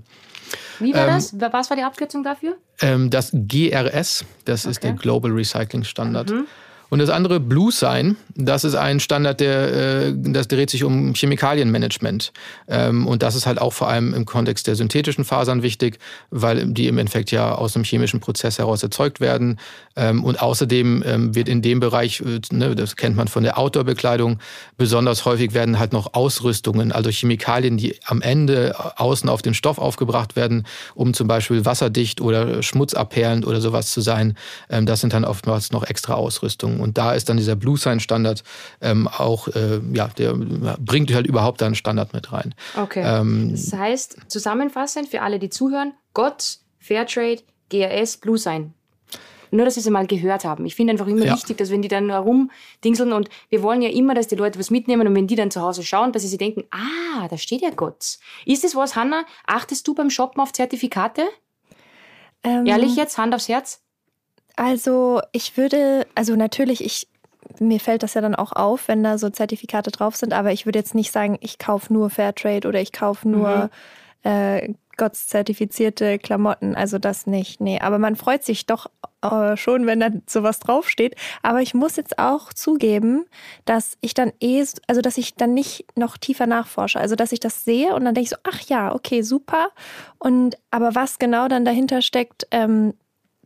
Wie war ähm, das? Was war die Abkürzung dafür? Ähm, das GRS, das okay. ist der Global Recycling Standard. Mhm. Und das andere Blue Sign, das ist ein Standard, der äh, das dreht sich um Chemikalienmanagement. Ähm, und das ist halt auch vor allem im Kontext der synthetischen Fasern wichtig, weil die im Endeffekt ja aus einem chemischen Prozess heraus erzeugt werden. Ähm, und außerdem ähm, wird in dem Bereich, äh, ne, das kennt man von der Outdoor-Bekleidung, besonders häufig werden halt noch Ausrüstungen, also Chemikalien, die am Ende außen auf den Stoff aufgebracht werden, um zum Beispiel wasserdicht oder schmutzabperlend oder sowas zu sein. Das sind dann oftmals noch extra Ausrüstungen. Und da ist dann dieser Blue Sign Standard ähm, auch, äh, ja, der bringt halt überhaupt da einen Standard mit rein. Okay. Ähm, das heißt, zusammenfassend für alle, die zuhören, Gott, Fairtrade, GRS, Blue Sign. Nur, dass sie es mal gehört haben. Ich finde einfach immer ja. wichtig, dass wenn die dann herumdingseln und wir wollen ja immer, dass die Leute was mitnehmen und wenn die dann zu Hause schauen, dass sie sich denken, ah, da steht ja Gott. Ist das was, Hanna? Achtest du beim Shoppen auf Zertifikate? Ähm, Ehrlich jetzt, Hand aufs Herz? Also ich würde, also natürlich, ich, mir fällt das ja dann auch auf, wenn da so Zertifikate drauf sind, aber ich würde jetzt nicht sagen, ich kaufe nur Fairtrade oder ich kaufe nur mhm. äh, Gotts zertifizierte Klamotten. Also das nicht. Nee, aber man freut sich doch äh, schon, wenn da sowas draufsteht. Aber ich muss jetzt auch zugeben, dass ich dann eh, also dass ich dann nicht noch tiefer nachforsche. Also dass ich das sehe und dann denke ich so, ach ja, okay, super. Und aber was genau dann dahinter steckt, ähm,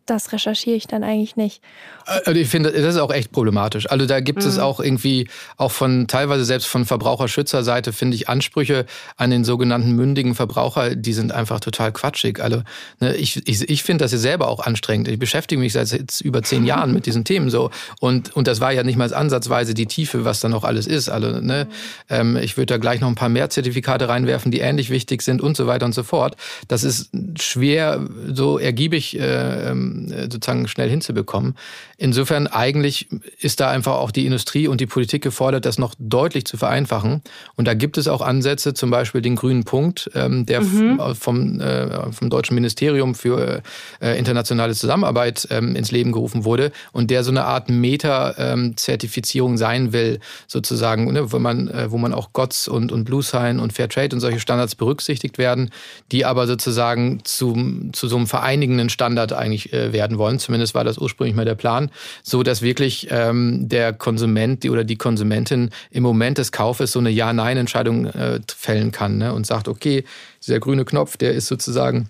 das recherchiere ich dann eigentlich nicht. Also ich finde, das ist auch echt problematisch. Also da gibt mhm. es auch irgendwie, auch von teilweise selbst von Verbraucherschützerseite, finde ich, Ansprüche an den sogenannten mündigen Verbraucher, die sind einfach total quatschig. Also ne, ich, ich, ich finde das ja selber auch anstrengend. Ich beschäftige mich seit jetzt über zehn [laughs] Jahren mit diesen Themen so. Und, und das war ja nicht mal ansatzweise die Tiefe, was da noch alles ist. Also, ne, mhm. ähm, ich würde da gleich noch ein paar mehr Zertifikate reinwerfen, die ähnlich wichtig sind und so weiter und so fort. Das ist schwer so ergiebig äh, äh sozusagen schnell hinzubekommen. Insofern eigentlich ist da einfach auch die Industrie und die Politik gefordert, das noch deutlich zu vereinfachen. Und da gibt es auch Ansätze, zum Beispiel den grünen Punkt, ähm, der mhm. vom, äh, vom Deutschen Ministerium für äh, internationale Zusammenarbeit ähm, ins Leben gerufen wurde und der so eine Art Meta-Zertifizierung ähm, sein will, sozusagen, ne, wo man, äh, wo man auch GOTS und, und Blue Sign und Fair Trade und solche Standards berücksichtigt werden, die aber sozusagen zu, zu so einem vereinigenden Standard eigentlich werden wollen. Zumindest war das ursprünglich mal der Plan so dass wirklich ähm, der Konsument oder die Konsumentin im Moment des Kaufes so eine Ja-Nein-Entscheidung äh, fällen kann ne? und sagt, okay, dieser grüne Knopf, der ist sozusagen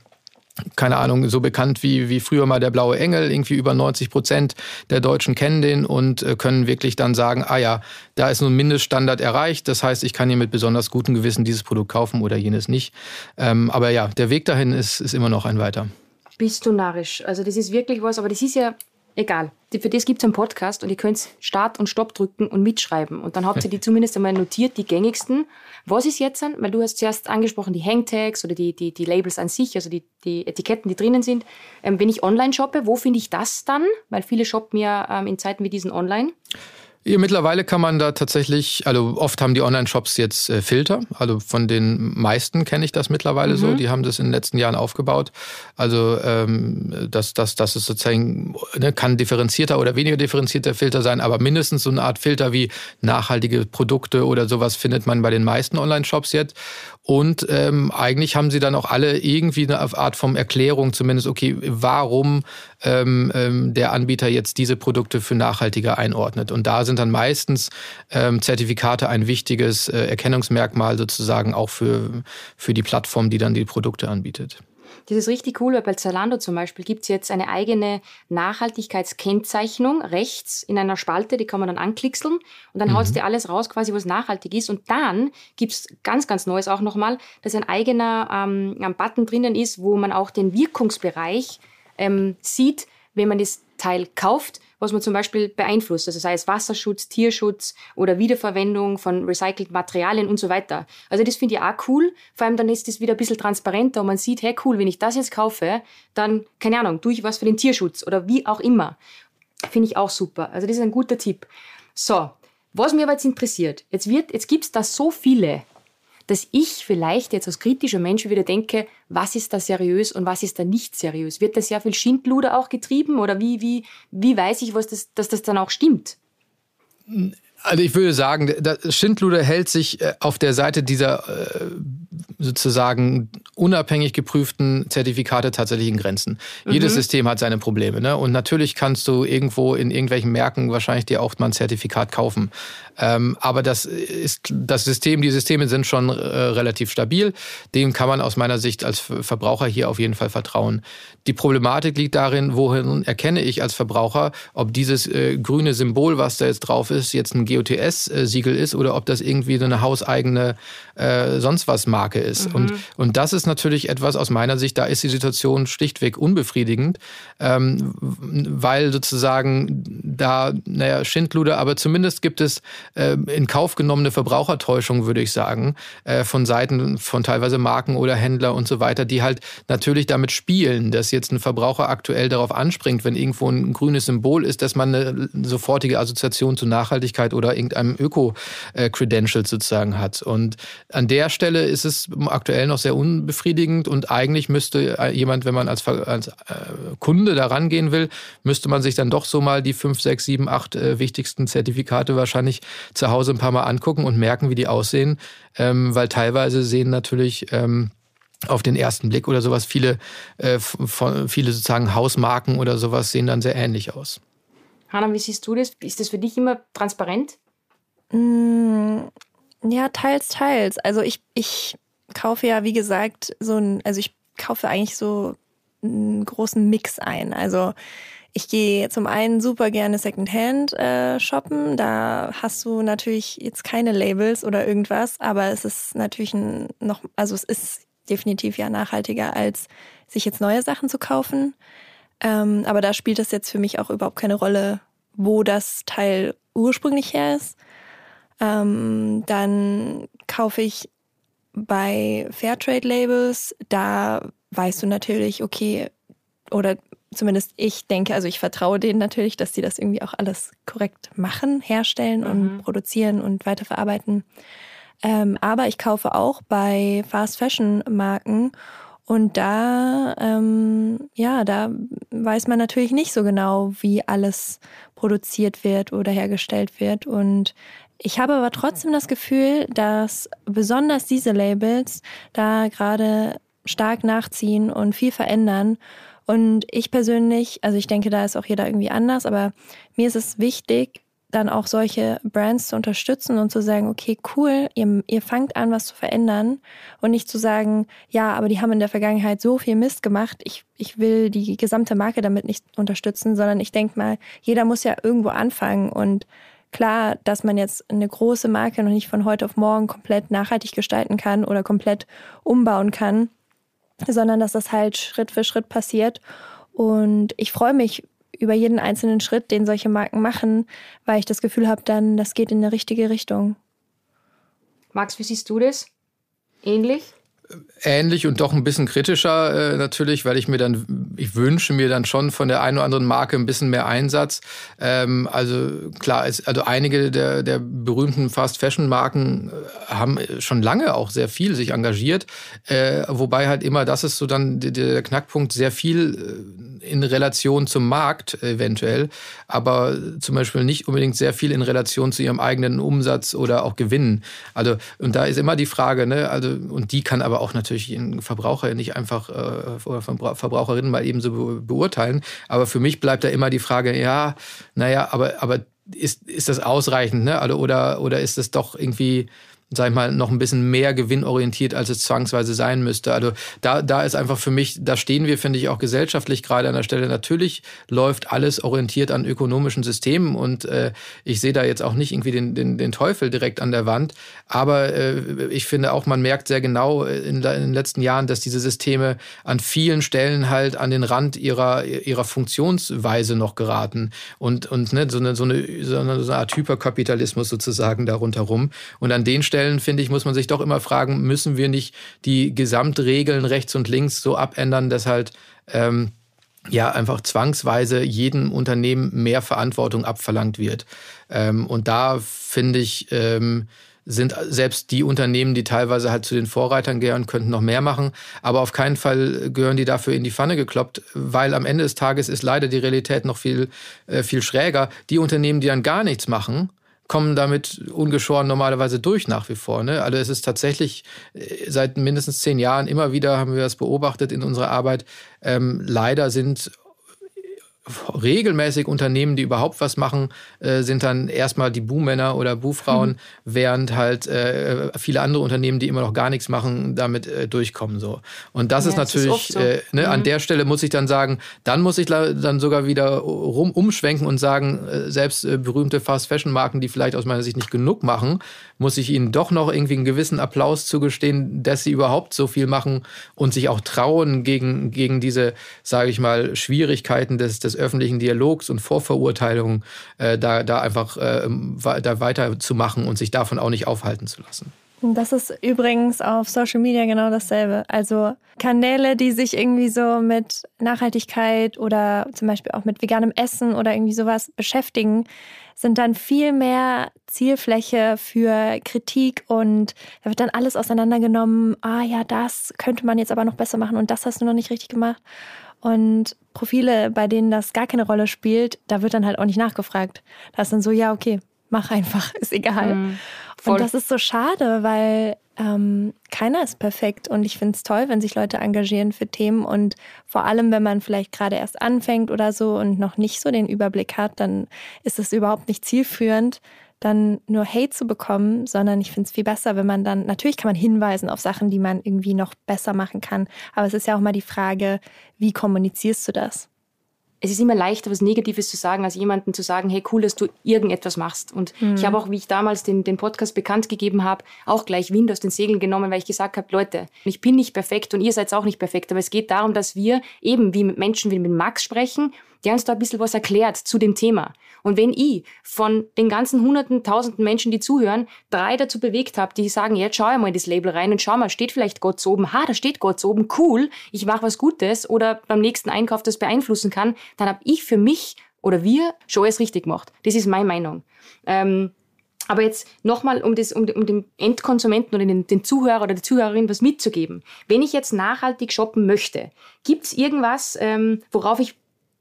keine Ahnung, so bekannt wie, wie früher mal der blaue Engel. Irgendwie über 90 Prozent der Deutschen kennen den und äh, können wirklich dann sagen, ah ja, da ist nun Mindeststandard erreicht. Das heißt, ich kann hier mit besonders gutem Gewissen dieses Produkt kaufen oder jenes nicht. Ähm, aber ja, der Weg dahin ist, ist immer noch ein weiter. Bist du narrisch? Also das ist wirklich was, aber das ist ja Egal. Für das gibt es einen Podcast und ihr könnt Start und Stopp drücken und mitschreiben. Und dann habt ihr die [laughs] zumindest einmal notiert, die gängigsten. Was ist jetzt an? Weil du hast zuerst angesprochen, die Hangtags oder die, die, die Labels an sich, also die, die Etiketten, die drinnen sind. Ähm, wenn ich online shoppe, wo finde ich das dann? Weil viele shoppen ja ähm, in Zeiten wie diesen online. Ja, mittlerweile kann man da tatsächlich, also oft haben die Online-Shops jetzt äh, Filter. Also von den meisten kenne ich das mittlerweile mhm. so. Die haben das in den letzten Jahren aufgebaut. Also ähm, das, das, das ist sozusagen, ne, kann differenzierter oder weniger differenzierter Filter sein, aber mindestens so eine Art Filter wie nachhaltige Produkte oder sowas findet man bei den meisten Online-Shops jetzt. Und ähm, eigentlich haben sie dann auch alle irgendwie eine Art von Erklärung, zumindest, okay, warum ähm, ähm, der Anbieter jetzt diese Produkte für nachhaltiger einordnet. Und da sind dann meistens ähm, Zertifikate ein wichtiges äh, Erkennungsmerkmal sozusagen auch für, für die Plattform, die dann die Produkte anbietet. Das ist richtig cool, weil bei Zalando zum Beispiel gibt es jetzt eine eigene Nachhaltigkeitskennzeichnung rechts in einer Spalte, die kann man dann anklickseln und dann mhm. haut dir alles raus, quasi was nachhaltig ist. Und dann gibt es ganz, ganz Neues auch nochmal, dass ein eigener ähm, Button drinnen ist, wo man auch den Wirkungsbereich ähm, sieht, wenn man das Teil kauft, was man zum Beispiel beeinflusst, also sei es Wasserschutz, Tierschutz oder Wiederverwendung von recycelten Materialien und so weiter. Also das finde ich auch cool, vor allem dann ist das wieder ein bisschen transparenter und man sieht, hey cool, wenn ich das jetzt kaufe, dann, keine Ahnung, tue ich was für den Tierschutz oder wie auch immer. Finde ich auch super. Also das ist ein guter Tipp. So, was mir aber jetzt interessiert, jetzt, wird, jetzt gibt es da so viele dass ich vielleicht jetzt als kritischer Mensch wieder denke, was ist da seriös und was ist da nicht seriös? Wird da sehr viel Schindluder auch getrieben oder wie, wie, wie weiß ich, was das, dass das dann auch stimmt? Also ich würde sagen, Schindluder hält sich äh, auf der Seite dieser äh, sozusagen unabhängig geprüften Zertifikate tatsächlich in Grenzen. Mhm. Jedes System hat seine Probleme. Ne? Und natürlich kannst du irgendwo in irgendwelchen Märkten wahrscheinlich dir auch mal ein Zertifikat kaufen. Ähm, aber das ist das System, die Systeme sind schon äh, relativ stabil. Dem kann man aus meiner Sicht als Verbraucher hier auf jeden Fall vertrauen. Die Problematik liegt darin, wohin erkenne ich als Verbraucher, ob dieses äh, grüne Symbol, was da jetzt drauf ist, jetzt ein GOTS-Siegel ist oder ob das irgendwie eine hauseigene äh, sonst was Marke ist. Mhm. Und, und das ist natürlich etwas aus meiner Sicht, da ist die Situation schlichtweg unbefriedigend, ähm, weil sozusagen da, naja, Schindluder, aber zumindest gibt es äh, in Kauf genommene Verbrauchertäuschung, würde ich sagen, äh, von Seiten von teilweise Marken oder Händler und so weiter, die halt natürlich damit spielen, dass jetzt ein Verbraucher aktuell darauf anspringt, wenn irgendwo ein grünes Symbol ist, dass man eine sofortige Assoziation zu Nachhaltigkeit oder irgendeinem Öko-Credential sozusagen hat. Und an der Stelle ist es aktuell noch sehr unbefriedigend und eigentlich müsste jemand, wenn man als, als äh, Kunde da rangehen will, müsste man sich dann doch so mal die fünf, sechs, sieben, acht äh, wichtigsten Zertifikate wahrscheinlich zu Hause ein paar Mal angucken und merken, wie die aussehen, ähm, weil teilweise sehen natürlich ähm, auf den ersten Blick oder sowas viele, äh, von, viele sozusagen Hausmarken oder sowas sehen dann sehr ähnlich aus. Hanna, wie siehst du das? Ist das für dich immer transparent? Mm, ja, teils, teils. Also ich, ich kaufe ja, wie gesagt, so ein, also ich kaufe eigentlich so einen großen Mix ein. Also ich gehe zum einen super gerne Secondhand äh, shoppen. Da hast du natürlich jetzt keine Labels oder irgendwas, aber es ist natürlich ein, noch, also es ist definitiv ja nachhaltiger, als sich jetzt neue Sachen zu kaufen. Ähm, aber da spielt es jetzt für mich auch überhaupt keine Rolle, wo das Teil ursprünglich her ist. Ähm, dann kaufe ich bei Fairtrade-Labels, da weißt du natürlich, okay, oder zumindest ich denke, also ich vertraue denen natürlich, dass sie das irgendwie auch alles korrekt machen, herstellen mhm. und produzieren und weiterverarbeiten. Ähm, aber ich kaufe auch bei Fast Fashion Marken und da, ähm, ja, da weiß man natürlich nicht so genau, wie alles produziert wird oder hergestellt wird. Und ich habe aber trotzdem das Gefühl, dass besonders diese Labels da gerade stark nachziehen und viel verändern. Und ich persönlich, also ich denke, da ist auch jeder irgendwie anders, aber mir ist es wichtig, dann auch solche Brands zu unterstützen und zu sagen, okay, cool, ihr, ihr fangt an, was zu verändern. Und nicht zu sagen, ja, aber die haben in der Vergangenheit so viel Mist gemacht, ich, ich will die gesamte Marke damit nicht unterstützen, sondern ich denke mal, jeder muss ja irgendwo anfangen. Und klar, dass man jetzt eine große Marke noch nicht von heute auf morgen komplett nachhaltig gestalten kann oder komplett umbauen kann, sondern dass das halt Schritt für Schritt passiert und ich freue mich über jeden einzelnen Schritt, den solche Marken machen, weil ich das Gefühl habe, dann, das geht in eine richtige Richtung. Max, wie siehst du das? Ähnlich? Ähnlich und doch ein bisschen kritischer äh, natürlich, weil ich mir dann ich wünsche mir dann schon von der einen oder anderen Marke ein bisschen mehr Einsatz. Ähm, also klar, es, also einige der, der berühmten Fast-Fashion-Marken äh, haben schon lange auch sehr viel sich engagiert, äh, wobei halt immer das ist so dann der, der Knackpunkt sehr viel äh, in Relation zum Markt eventuell, aber zum Beispiel nicht unbedingt sehr viel in Relation zu ihrem eigenen Umsatz oder auch Gewinnen. Also und da ist immer die Frage, ne, also und die kann aber auch natürlich ein Verbraucher nicht einfach äh, oder Verbraucherinnen mal eben so beurteilen. Aber für mich bleibt da immer die Frage, ja, naja, aber, aber ist, ist das ausreichend, ne? Oder, oder ist es doch irgendwie sag ich mal, noch ein bisschen mehr gewinnorientiert, als es zwangsweise sein müsste. Also da, da ist einfach für mich, da stehen wir, finde ich, auch gesellschaftlich gerade an der Stelle. Natürlich läuft alles orientiert an ökonomischen Systemen und äh, ich sehe da jetzt auch nicht irgendwie den, den, den Teufel direkt an der Wand. Aber äh, ich finde auch, man merkt sehr genau in, in den letzten Jahren, dass diese Systeme an vielen Stellen halt an den Rand ihrer, ihrer Funktionsweise noch geraten und, und ne, so, eine, so, eine, so eine Art Hyperkapitalismus sozusagen darunter rum. Und an den Stellen Stellen, finde ich, muss man sich doch immer fragen, müssen wir nicht die Gesamtregeln rechts und links so abändern, dass halt ähm, ja einfach zwangsweise jedem Unternehmen mehr Verantwortung abverlangt wird. Ähm, und da finde ich, ähm, sind selbst die Unternehmen, die teilweise halt zu den Vorreitern gehören, könnten noch mehr machen. Aber auf keinen Fall gehören die dafür in die Pfanne gekloppt, weil am Ende des Tages ist leider die Realität noch viel, äh, viel schräger. Die Unternehmen, die dann gar nichts machen, kommen damit ungeschoren normalerweise durch nach wie vor. Ne? Also es ist tatsächlich äh, seit mindestens zehn Jahren immer wieder haben wir das beobachtet in unserer Arbeit. Ähm, leider sind regelmäßig Unternehmen, die überhaupt was machen, äh, sind dann erstmal die Buhmänner oder Buhfrauen, mhm. während halt äh, viele andere Unternehmen, die immer noch gar nichts machen, damit äh, durchkommen so. Und das ja, ist natürlich, ist so. ne, mhm. an der Stelle muss ich dann sagen, dann muss ich dann sogar wieder rum umschwenken und sagen, selbst berühmte Fast-Fashion-Marken, die vielleicht aus meiner Sicht nicht genug machen, muss ich ihnen doch noch irgendwie einen gewissen Applaus zugestehen, dass sie überhaupt so viel machen und sich auch trauen gegen, gegen diese, sage ich mal, Schwierigkeiten des, des öffentlichen Dialogs und Vorverurteilungen, äh, da, da einfach äh, da weiterzumachen und sich davon auch nicht aufhalten zu lassen. Das ist übrigens auf Social Media genau dasselbe. Also Kanäle, die sich irgendwie so mit Nachhaltigkeit oder zum Beispiel auch mit veganem Essen oder irgendwie sowas beschäftigen, sind dann viel mehr Zielfläche für Kritik und da wird dann alles auseinandergenommen. Ah ja, das könnte man jetzt aber noch besser machen und das hast du noch nicht richtig gemacht. Und Profile, bei denen das gar keine Rolle spielt, da wird dann halt auch nicht nachgefragt. Da ist dann so, ja, okay, mach einfach, [laughs] ist egal. Mhm, und das ist so schade, weil ähm, keiner ist perfekt. Und ich finde es toll, wenn sich Leute engagieren für Themen. Und vor allem, wenn man vielleicht gerade erst anfängt oder so und noch nicht so den Überblick hat, dann ist es überhaupt nicht zielführend, dann nur Hate zu bekommen, sondern ich finde es viel besser, wenn man dann, natürlich kann man hinweisen auf Sachen, die man irgendwie noch besser machen kann. Aber es ist ja auch mal die Frage, wie kommunizierst du das? es ist immer leichter, was Negatives zu sagen, als jemanden zu sagen, hey, cool, dass du irgendetwas machst. Und mhm. ich habe auch, wie ich damals den, den Podcast bekannt gegeben habe, auch gleich Wind aus den Segeln genommen, weil ich gesagt habe, Leute, ich bin nicht perfekt und ihr seid auch nicht perfekt, aber es geht darum, dass wir eben wie mit Menschen wie mit Max sprechen der uns da ein bisschen was erklärt zu dem Thema. Und wenn ich von den ganzen hunderten, tausenden Menschen, die zuhören, drei dazu bewegt habe, die sagen, jetzt schau einmal in das Label rein und schau mal, steht vielleicht Gott oben, ha, da steht Gott oben, cool, ich mache was Gutes oder beim nächsten Einkauf das beeinflussen kann, dann habe ich für mich oder wir schon alles richtig gemacht. Das ist meine Meinung. Ähm, aber jetzt nochmal, um, um, um dem Endkonsumenten oder den, den Zuhörer oder der Zuhörerin was mitzugeben. Wenn ich jetzt nachhaltig shoppen möchte, gibt es irgendwas, ähm, worauf ich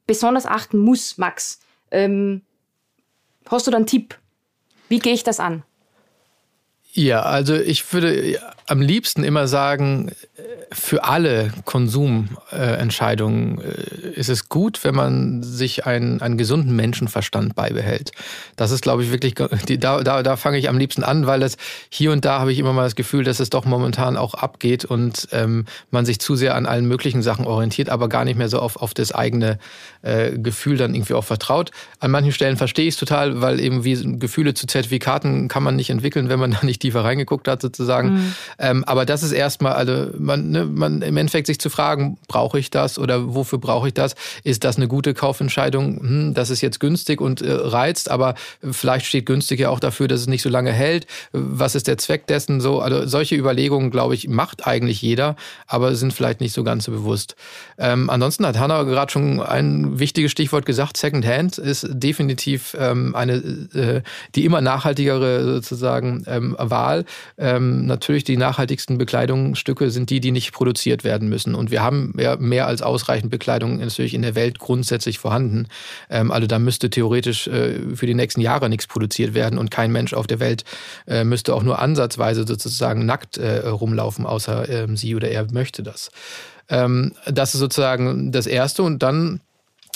besonders achten muss, Max. Ähm, hast du da einen Tipp? Wie gehe ich das an? Ja, also ich würde am liebsten immer sagen, für alle Konsumentscheidungen äh, ist es gut, wenn man sich einen, einen gesunden Menschenverstand beibehält. Das ist, glaube ich, wirklich, da, da, da fange ich am liebsten an, weil das hier und da habe ich immer mal das Gefühl, dass es doch momentan auch abgeht und ähm, man sich zu sehr an allen möglichen Sachen orientiert, aber gar nicht mehr so auf, auf das eigene äh, Gefühl dann irgendwie auch vertraut. An manchen Stellen verstehe ich es total, weil eben wie Gefühle zu Zertifikaten kann man nicht entwickeln, wenn man da nicht tiefer reingeguckt hat sozusagen. Mhm. Ähm, aber das ist erstmal, also man, ne, man im Endeffekt sich zu fragen, brauche ich das oder wofür brauche ich das? Ist das eine gute Kaufentscheidung? Hm, das ist jetzt günstig und äh, reizt, aber vielleicht steht günstig ja auch dafür, dass es nicht so lange hält. Was ist der Zweck dessen? So, also solche Überlegungen, glaube ich, macht eigentlich jeder, aber sind vielleicht nicht so ganz so bewusst. Ähm, ansonsten hat Hannah gerade schon ein wichtiges Stichwort gesagt. Secondhand ist definitiv ähm, eine äh, die immer nachhaltigere sozusagen ähm, Wahl. Ähm, natürlich die nachhaltigsten Bekleidungsstücke sind die, die nicht produziert werden müssen. Und wir haben ja mehr als ausreichend Bekleidung natürlich in der Welt grundsätzlich vorhanden. Ähm, also da müsste theoretisch äh, für die nächsten Jahre nichts produziert werden und kein Mensch auf der Welt äh, müsste auch nur ansatzweise sozusagen nackt äh, rumlaufen, außer ähm, sie oder er möchte das. Ähm, das ist sozusagen das Erste. Und dann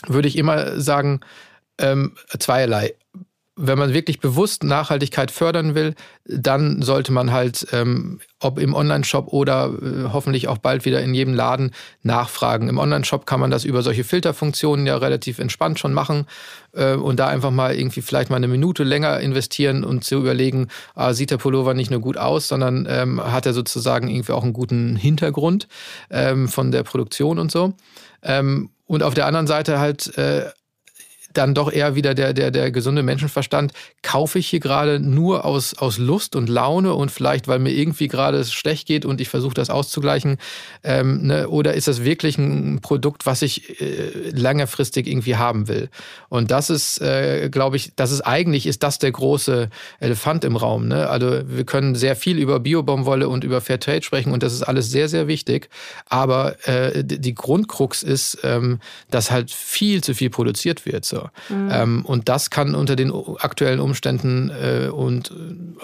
würde ich immer sagen, ähm, zweierlei wenn man wirklich bewusst Nachhaltigkeit fördern will, dann sollte man halt, ähm, ob im Online-Shop oder äh, hoffentlich auch bald wieder in jedem Laden, nachfragen. Im Online-Shop kann man das über solche Filterfunktionen ja relativ entspannt schon machen äh, und da einfach mal irgendwie vielleicht mal eine Minute länger investieren und zu überlegen, ah, sieht der Pullover nicht nur gut aus, sondern ähm, hat er sozusagen irgendwie auch einen guten Hintergrund ähm, von der Produktion und so. Ähm, und auf der anderen Seite halt äh, dann doch eher wieder der, der, der gesunde Menschenverstand. Kaufe ich hier gerade nur aus, aus Lust und Laune und vielleicht, weil mir irgendwie gerade es schlecht geht und ich versuche das auszugleichen? Ähm, ne? Oder ist das wirklich ein Produkt, was ich äh, längerfristig irgendwie haben will? Und das ist, äh, glaube ich, das ist eigentlich, ist das der große Elefant im Raum. Ne? Also wir können sehr viel über Biobaumwolle und über Fairtrade sprechen und das ist alles sehr, sehr wichtig. Aber äh, die Grundkrux ist, ähm, dass halt viel zu viel produziert wird. So. Mhm. Ähm, und das kann unter den aktuellen Umständen äh, und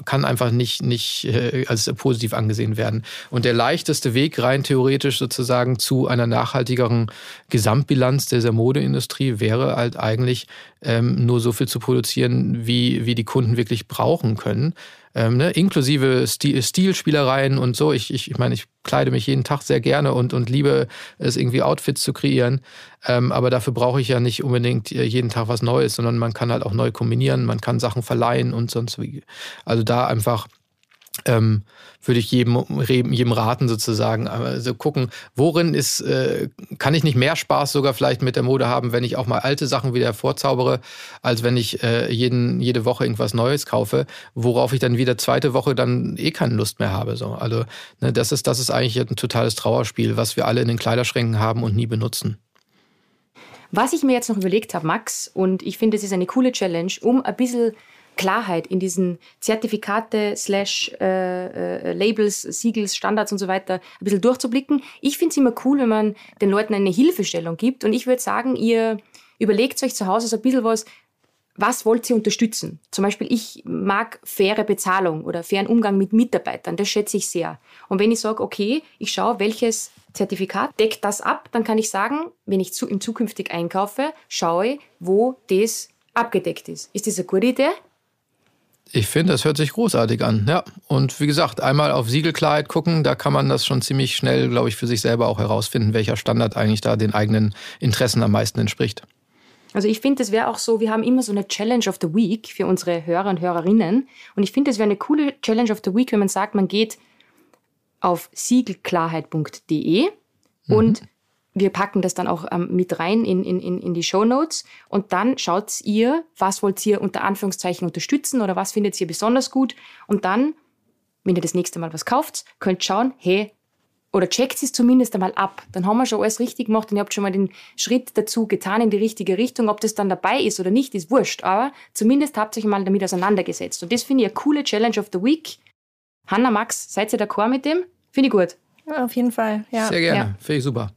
kann einfach nicht, nicht äh, als positiv angesehen werden. Und der leichteste Weg rein theoretisch sozusagen zu einer nachhaltigeren Gesamtbilanz dieser Modeindustrie wäre halt eigentlich ähm, nur so viel zu produzieren, wie, wie die Kunden wirklich brauchen können ähm, ne, inklusive Stil, Stilspielereien und so. Ich, ich, ich meine, ich kleide mich jeden Tag sehr gerne und, und liebe es, irgendwie Outfits zu kreieren. Ähm, aber dafür brauche ich ja nicht unbedingt äh, jeden Tag was Neues, sondern man kann halt auch neu kombinieren, man kann Sachen verleihen und sonst wie. Also da einfach ähm, würde ich jedem, jedem raten sozusagen. Also gucken, worin ist, äh, kann ich nicht mehr Spaß sogar vielleicht mit der Mode haben, wenn ich auch mal alte Sachen wieder vorzaubere, als wenn ich äh, jeden, jede Woche irgendwas Neues kaufe, worauf ich dann wieder zweite Woche dann eh keine Lust mehr habe. So. Also ne, das, ist, das ist eigentlich ein totales Trauerspiel, was wir alle in den Kleiderschränken haben und nie benutzen. Was ich mir jetzt noch überlegt habe, Max, und ich finde, es ist eine coole Challenge, um ein bisschen Klarheit in diesen Zertifikate, slash äh, äh, Labels, Siegels, Standards und so weiter ein bisschen durchzublicken. Ich finde es immer cool, wenn man den Leuten eine Hilfestellung gibt. Und ich würde sagen, ihr überlegt euch zu Hause so ein bisschen was, was wollt ihr unterstützen? Zum Beispiel, ich mag faire Bezahlung oder fairen Umgang mit Mitarbeitern. Das schätze ich sehr. Und wenn ich sage, okay, ich schaue, welches Zertifikat deckt das ab, dann kann ich sagen, wenn ich zu, im zukünftig einkaufe, schaue, wo das abgedeckt ist. Ist das eine gute Idee? Ich finde, das hört sich großartig an. Ja. Und wie gesagt, einmal auf Siegelklarheit gucken, da kann man das schon ziemlich schnell, glaube ich, für sich selber auch herausfinden, welcher Standard eigentlich da den eigenen Interessen am meisten entspricht. Also ich finde, es wäre auch so, wir haben immer so eine Challenge of the Week für unsere Hörer und Hörerinnen. Und ich finde, es wäre eine coole Challenge of the Week, wenn man sagt, man geht auf siegelklarheit.de mhm. Wir packen das dann auch ähm, mit rein in, in, in die Show Notes und dann schaut ihr, was wollt ihr unter Anführungszeichen unterstützen oder was findet ihr besonders gut und dann, wenn ihr das nächste Mal was kauft, könnt schauen, hey, oder checkt es zumindest einmal ab. Dann haben wir schon alles richtig gemacht und ihr habt schon mal den Schritt dazu getan in die richtige Richtung. Ob das dann dabei ist oder nicht, ist wurscht. Aber zumindest habt ihr euch mal damit auseinandergesetzt. Und das finde ich eine coole Challenge of the Week. Hanna, Max, seid ihr d'accord mit dem? Finde ich gut. Ja, auf jeden Fall, ja. Sehr gerne. Ja. Finde ich super.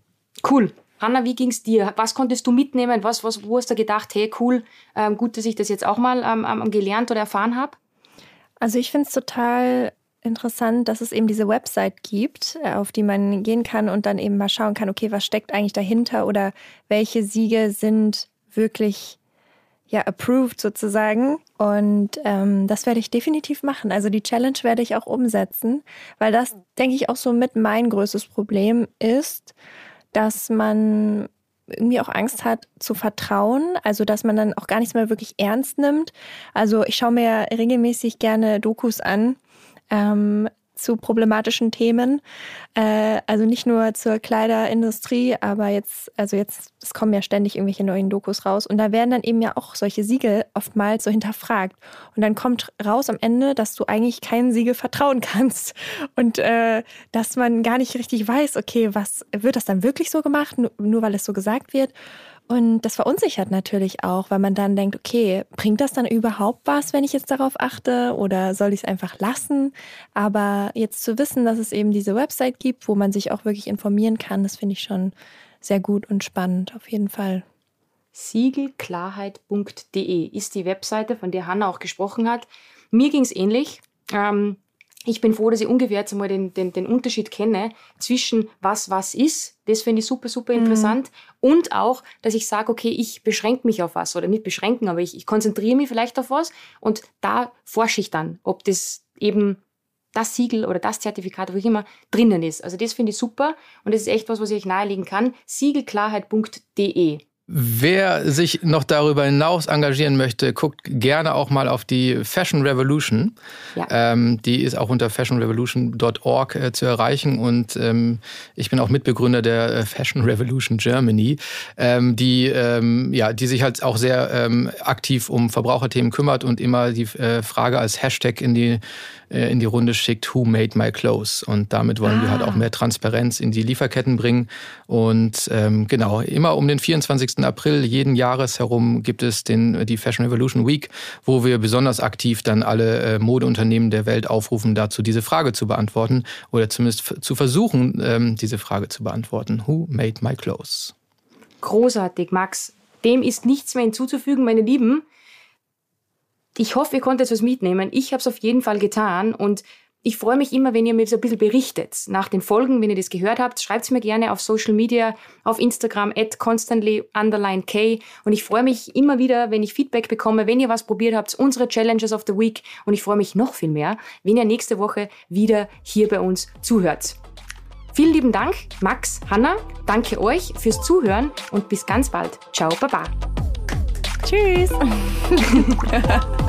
Cool. Hanna, wie ging es dir? Was konntest du mitnehmen? Was, was, wo hast du gedacht, hey, cool, ähm, gut, dass ich das jetzt auch mal ähm, ähm gelernt oder erfahren habe? Also ich finde es total interessant, dass es eben diese Website gibt, äh, auf die man gehen kann und dann eben mal schauen kann, okay, was steckt eigentlich dahinter oder welche Siege sind wirklich ja approved sozusagen. Und ähm, das werde ich definitiv machen. Also die Challenge werde ich auch umsetzen, weil das, denke ich, auch so mit mein größtes Problem ist dass man irgendwie auch Angst hat zu vertrauen, also dass man dann auch gar nichts mehr wirklich ernst nimmt. Also ich schaue mir regelmäßig gerne Dokus an ähm, zu problematischen Themen. Äh, also nicht nur zur Kleiderindustrie, aber jetzt, also jetzt, es kommen ja ständig irgendwelche neuen Dokus raus und da werden dann eben ja auch solche Siegel oftmals so hinterfragt. Und dann kommt raus am Ende, dass du eigentlich keinem Siegel vertrauen kannst und äh, dass man gar nicht richtig weiß, okay, was wird das dann wirklich so gemacht, nur, nur weil es so gesagt wird. Und das verunsichert natürlich auch, weil man dann denkt, okay, bringt das dann überhaupt was, wenn ich jetzt darauf achte oder soll ich es einfach lassen? Aber jetzt zu wissen, dass es eben diese Website gibt, wo man sich auch wirklich informieren kann, das finde ich schon sehr gut und spannend, auf jeden Fall. Siegelklarheit.de ist die Webseite, von der Hanna auch gesprochen hat. Mir ging es ähnlich. Ähm, ich bin froh, dass ich ungefähr jetzt einmal den, den, den Unterschied kenne zwischen was was ist. Das finde ich super, super mhm. interessant. Mhm. Und auch, dass ich sage, okay, ich beschränke mich auf was oder nicht beschränken, aber ich, ich konzentriere mich vielleicht auf was und da forsche ich dann, ob das eben das Siegel oder das Zertifikat, wo ich immer drinnen ist. Also das finde ich super und das ist echt was, was ich euch nahelegen kann. Siegelklarheit.de Wer sich noch darüber hinaus engagieren möchte, guckt gerne auch mal auf die Fashion Revolution. Ja. Ähm, die ist auch unter fashionrevolution.org äh, zu erreichen und ähm, ich bin auch Mitbegründer der äh, Fashion Revolution Germany, ähm, die, ähm, ja, die sich halt auch sehr ähm, aktiv um Verbraucherthemen kümmert und immer die äh, Frage als Hashtag in die äh, in die Runde schickt, Who Made My Clothes? Und damit wollen ah. wir halt auch ah. mehr Transparenz in die Lieferketten bringen. Und ähm, genau, immer um den 24. April jeden Jahres herum gibt es den, die Fashion Revolution Week, wo wir besonders aktiv dann alle äh, Modeunternehmen der Welt aufrufen, dazu diese Frage zu beantworten oder zumindest zu versuchen, ähm, diese Frage zu beantworten. Who made my clothes? Großartig, Max. Dem ist nichts mehr hinzuzufügen, meine Lieben. Ich hoffe, ihr konntet was mitnehmen. Ich habe es auf jeden Fall getan und ich freue mich immer, wenn ihr mir so ein bisschen berichtet nach den Folgen, wenn ihr das gehört habt. Schreibt es mir gerne auf Social Media, auf Instagram at constantly underline K. Und ich freue mich immer wieder, wenn ich Feedback bekomme, wenn ihr was probiert habt, unsere Challenges of the Week. Und ich freue mich noch viel mehr, wenn ihr nächste Woche wieder hier bei uns zuhört. Vielen lieben Dank, Max, Hanna. Danke euch fürs Zuhören und bis ganz bald. Ciao, baba. Tschüss. [laughs]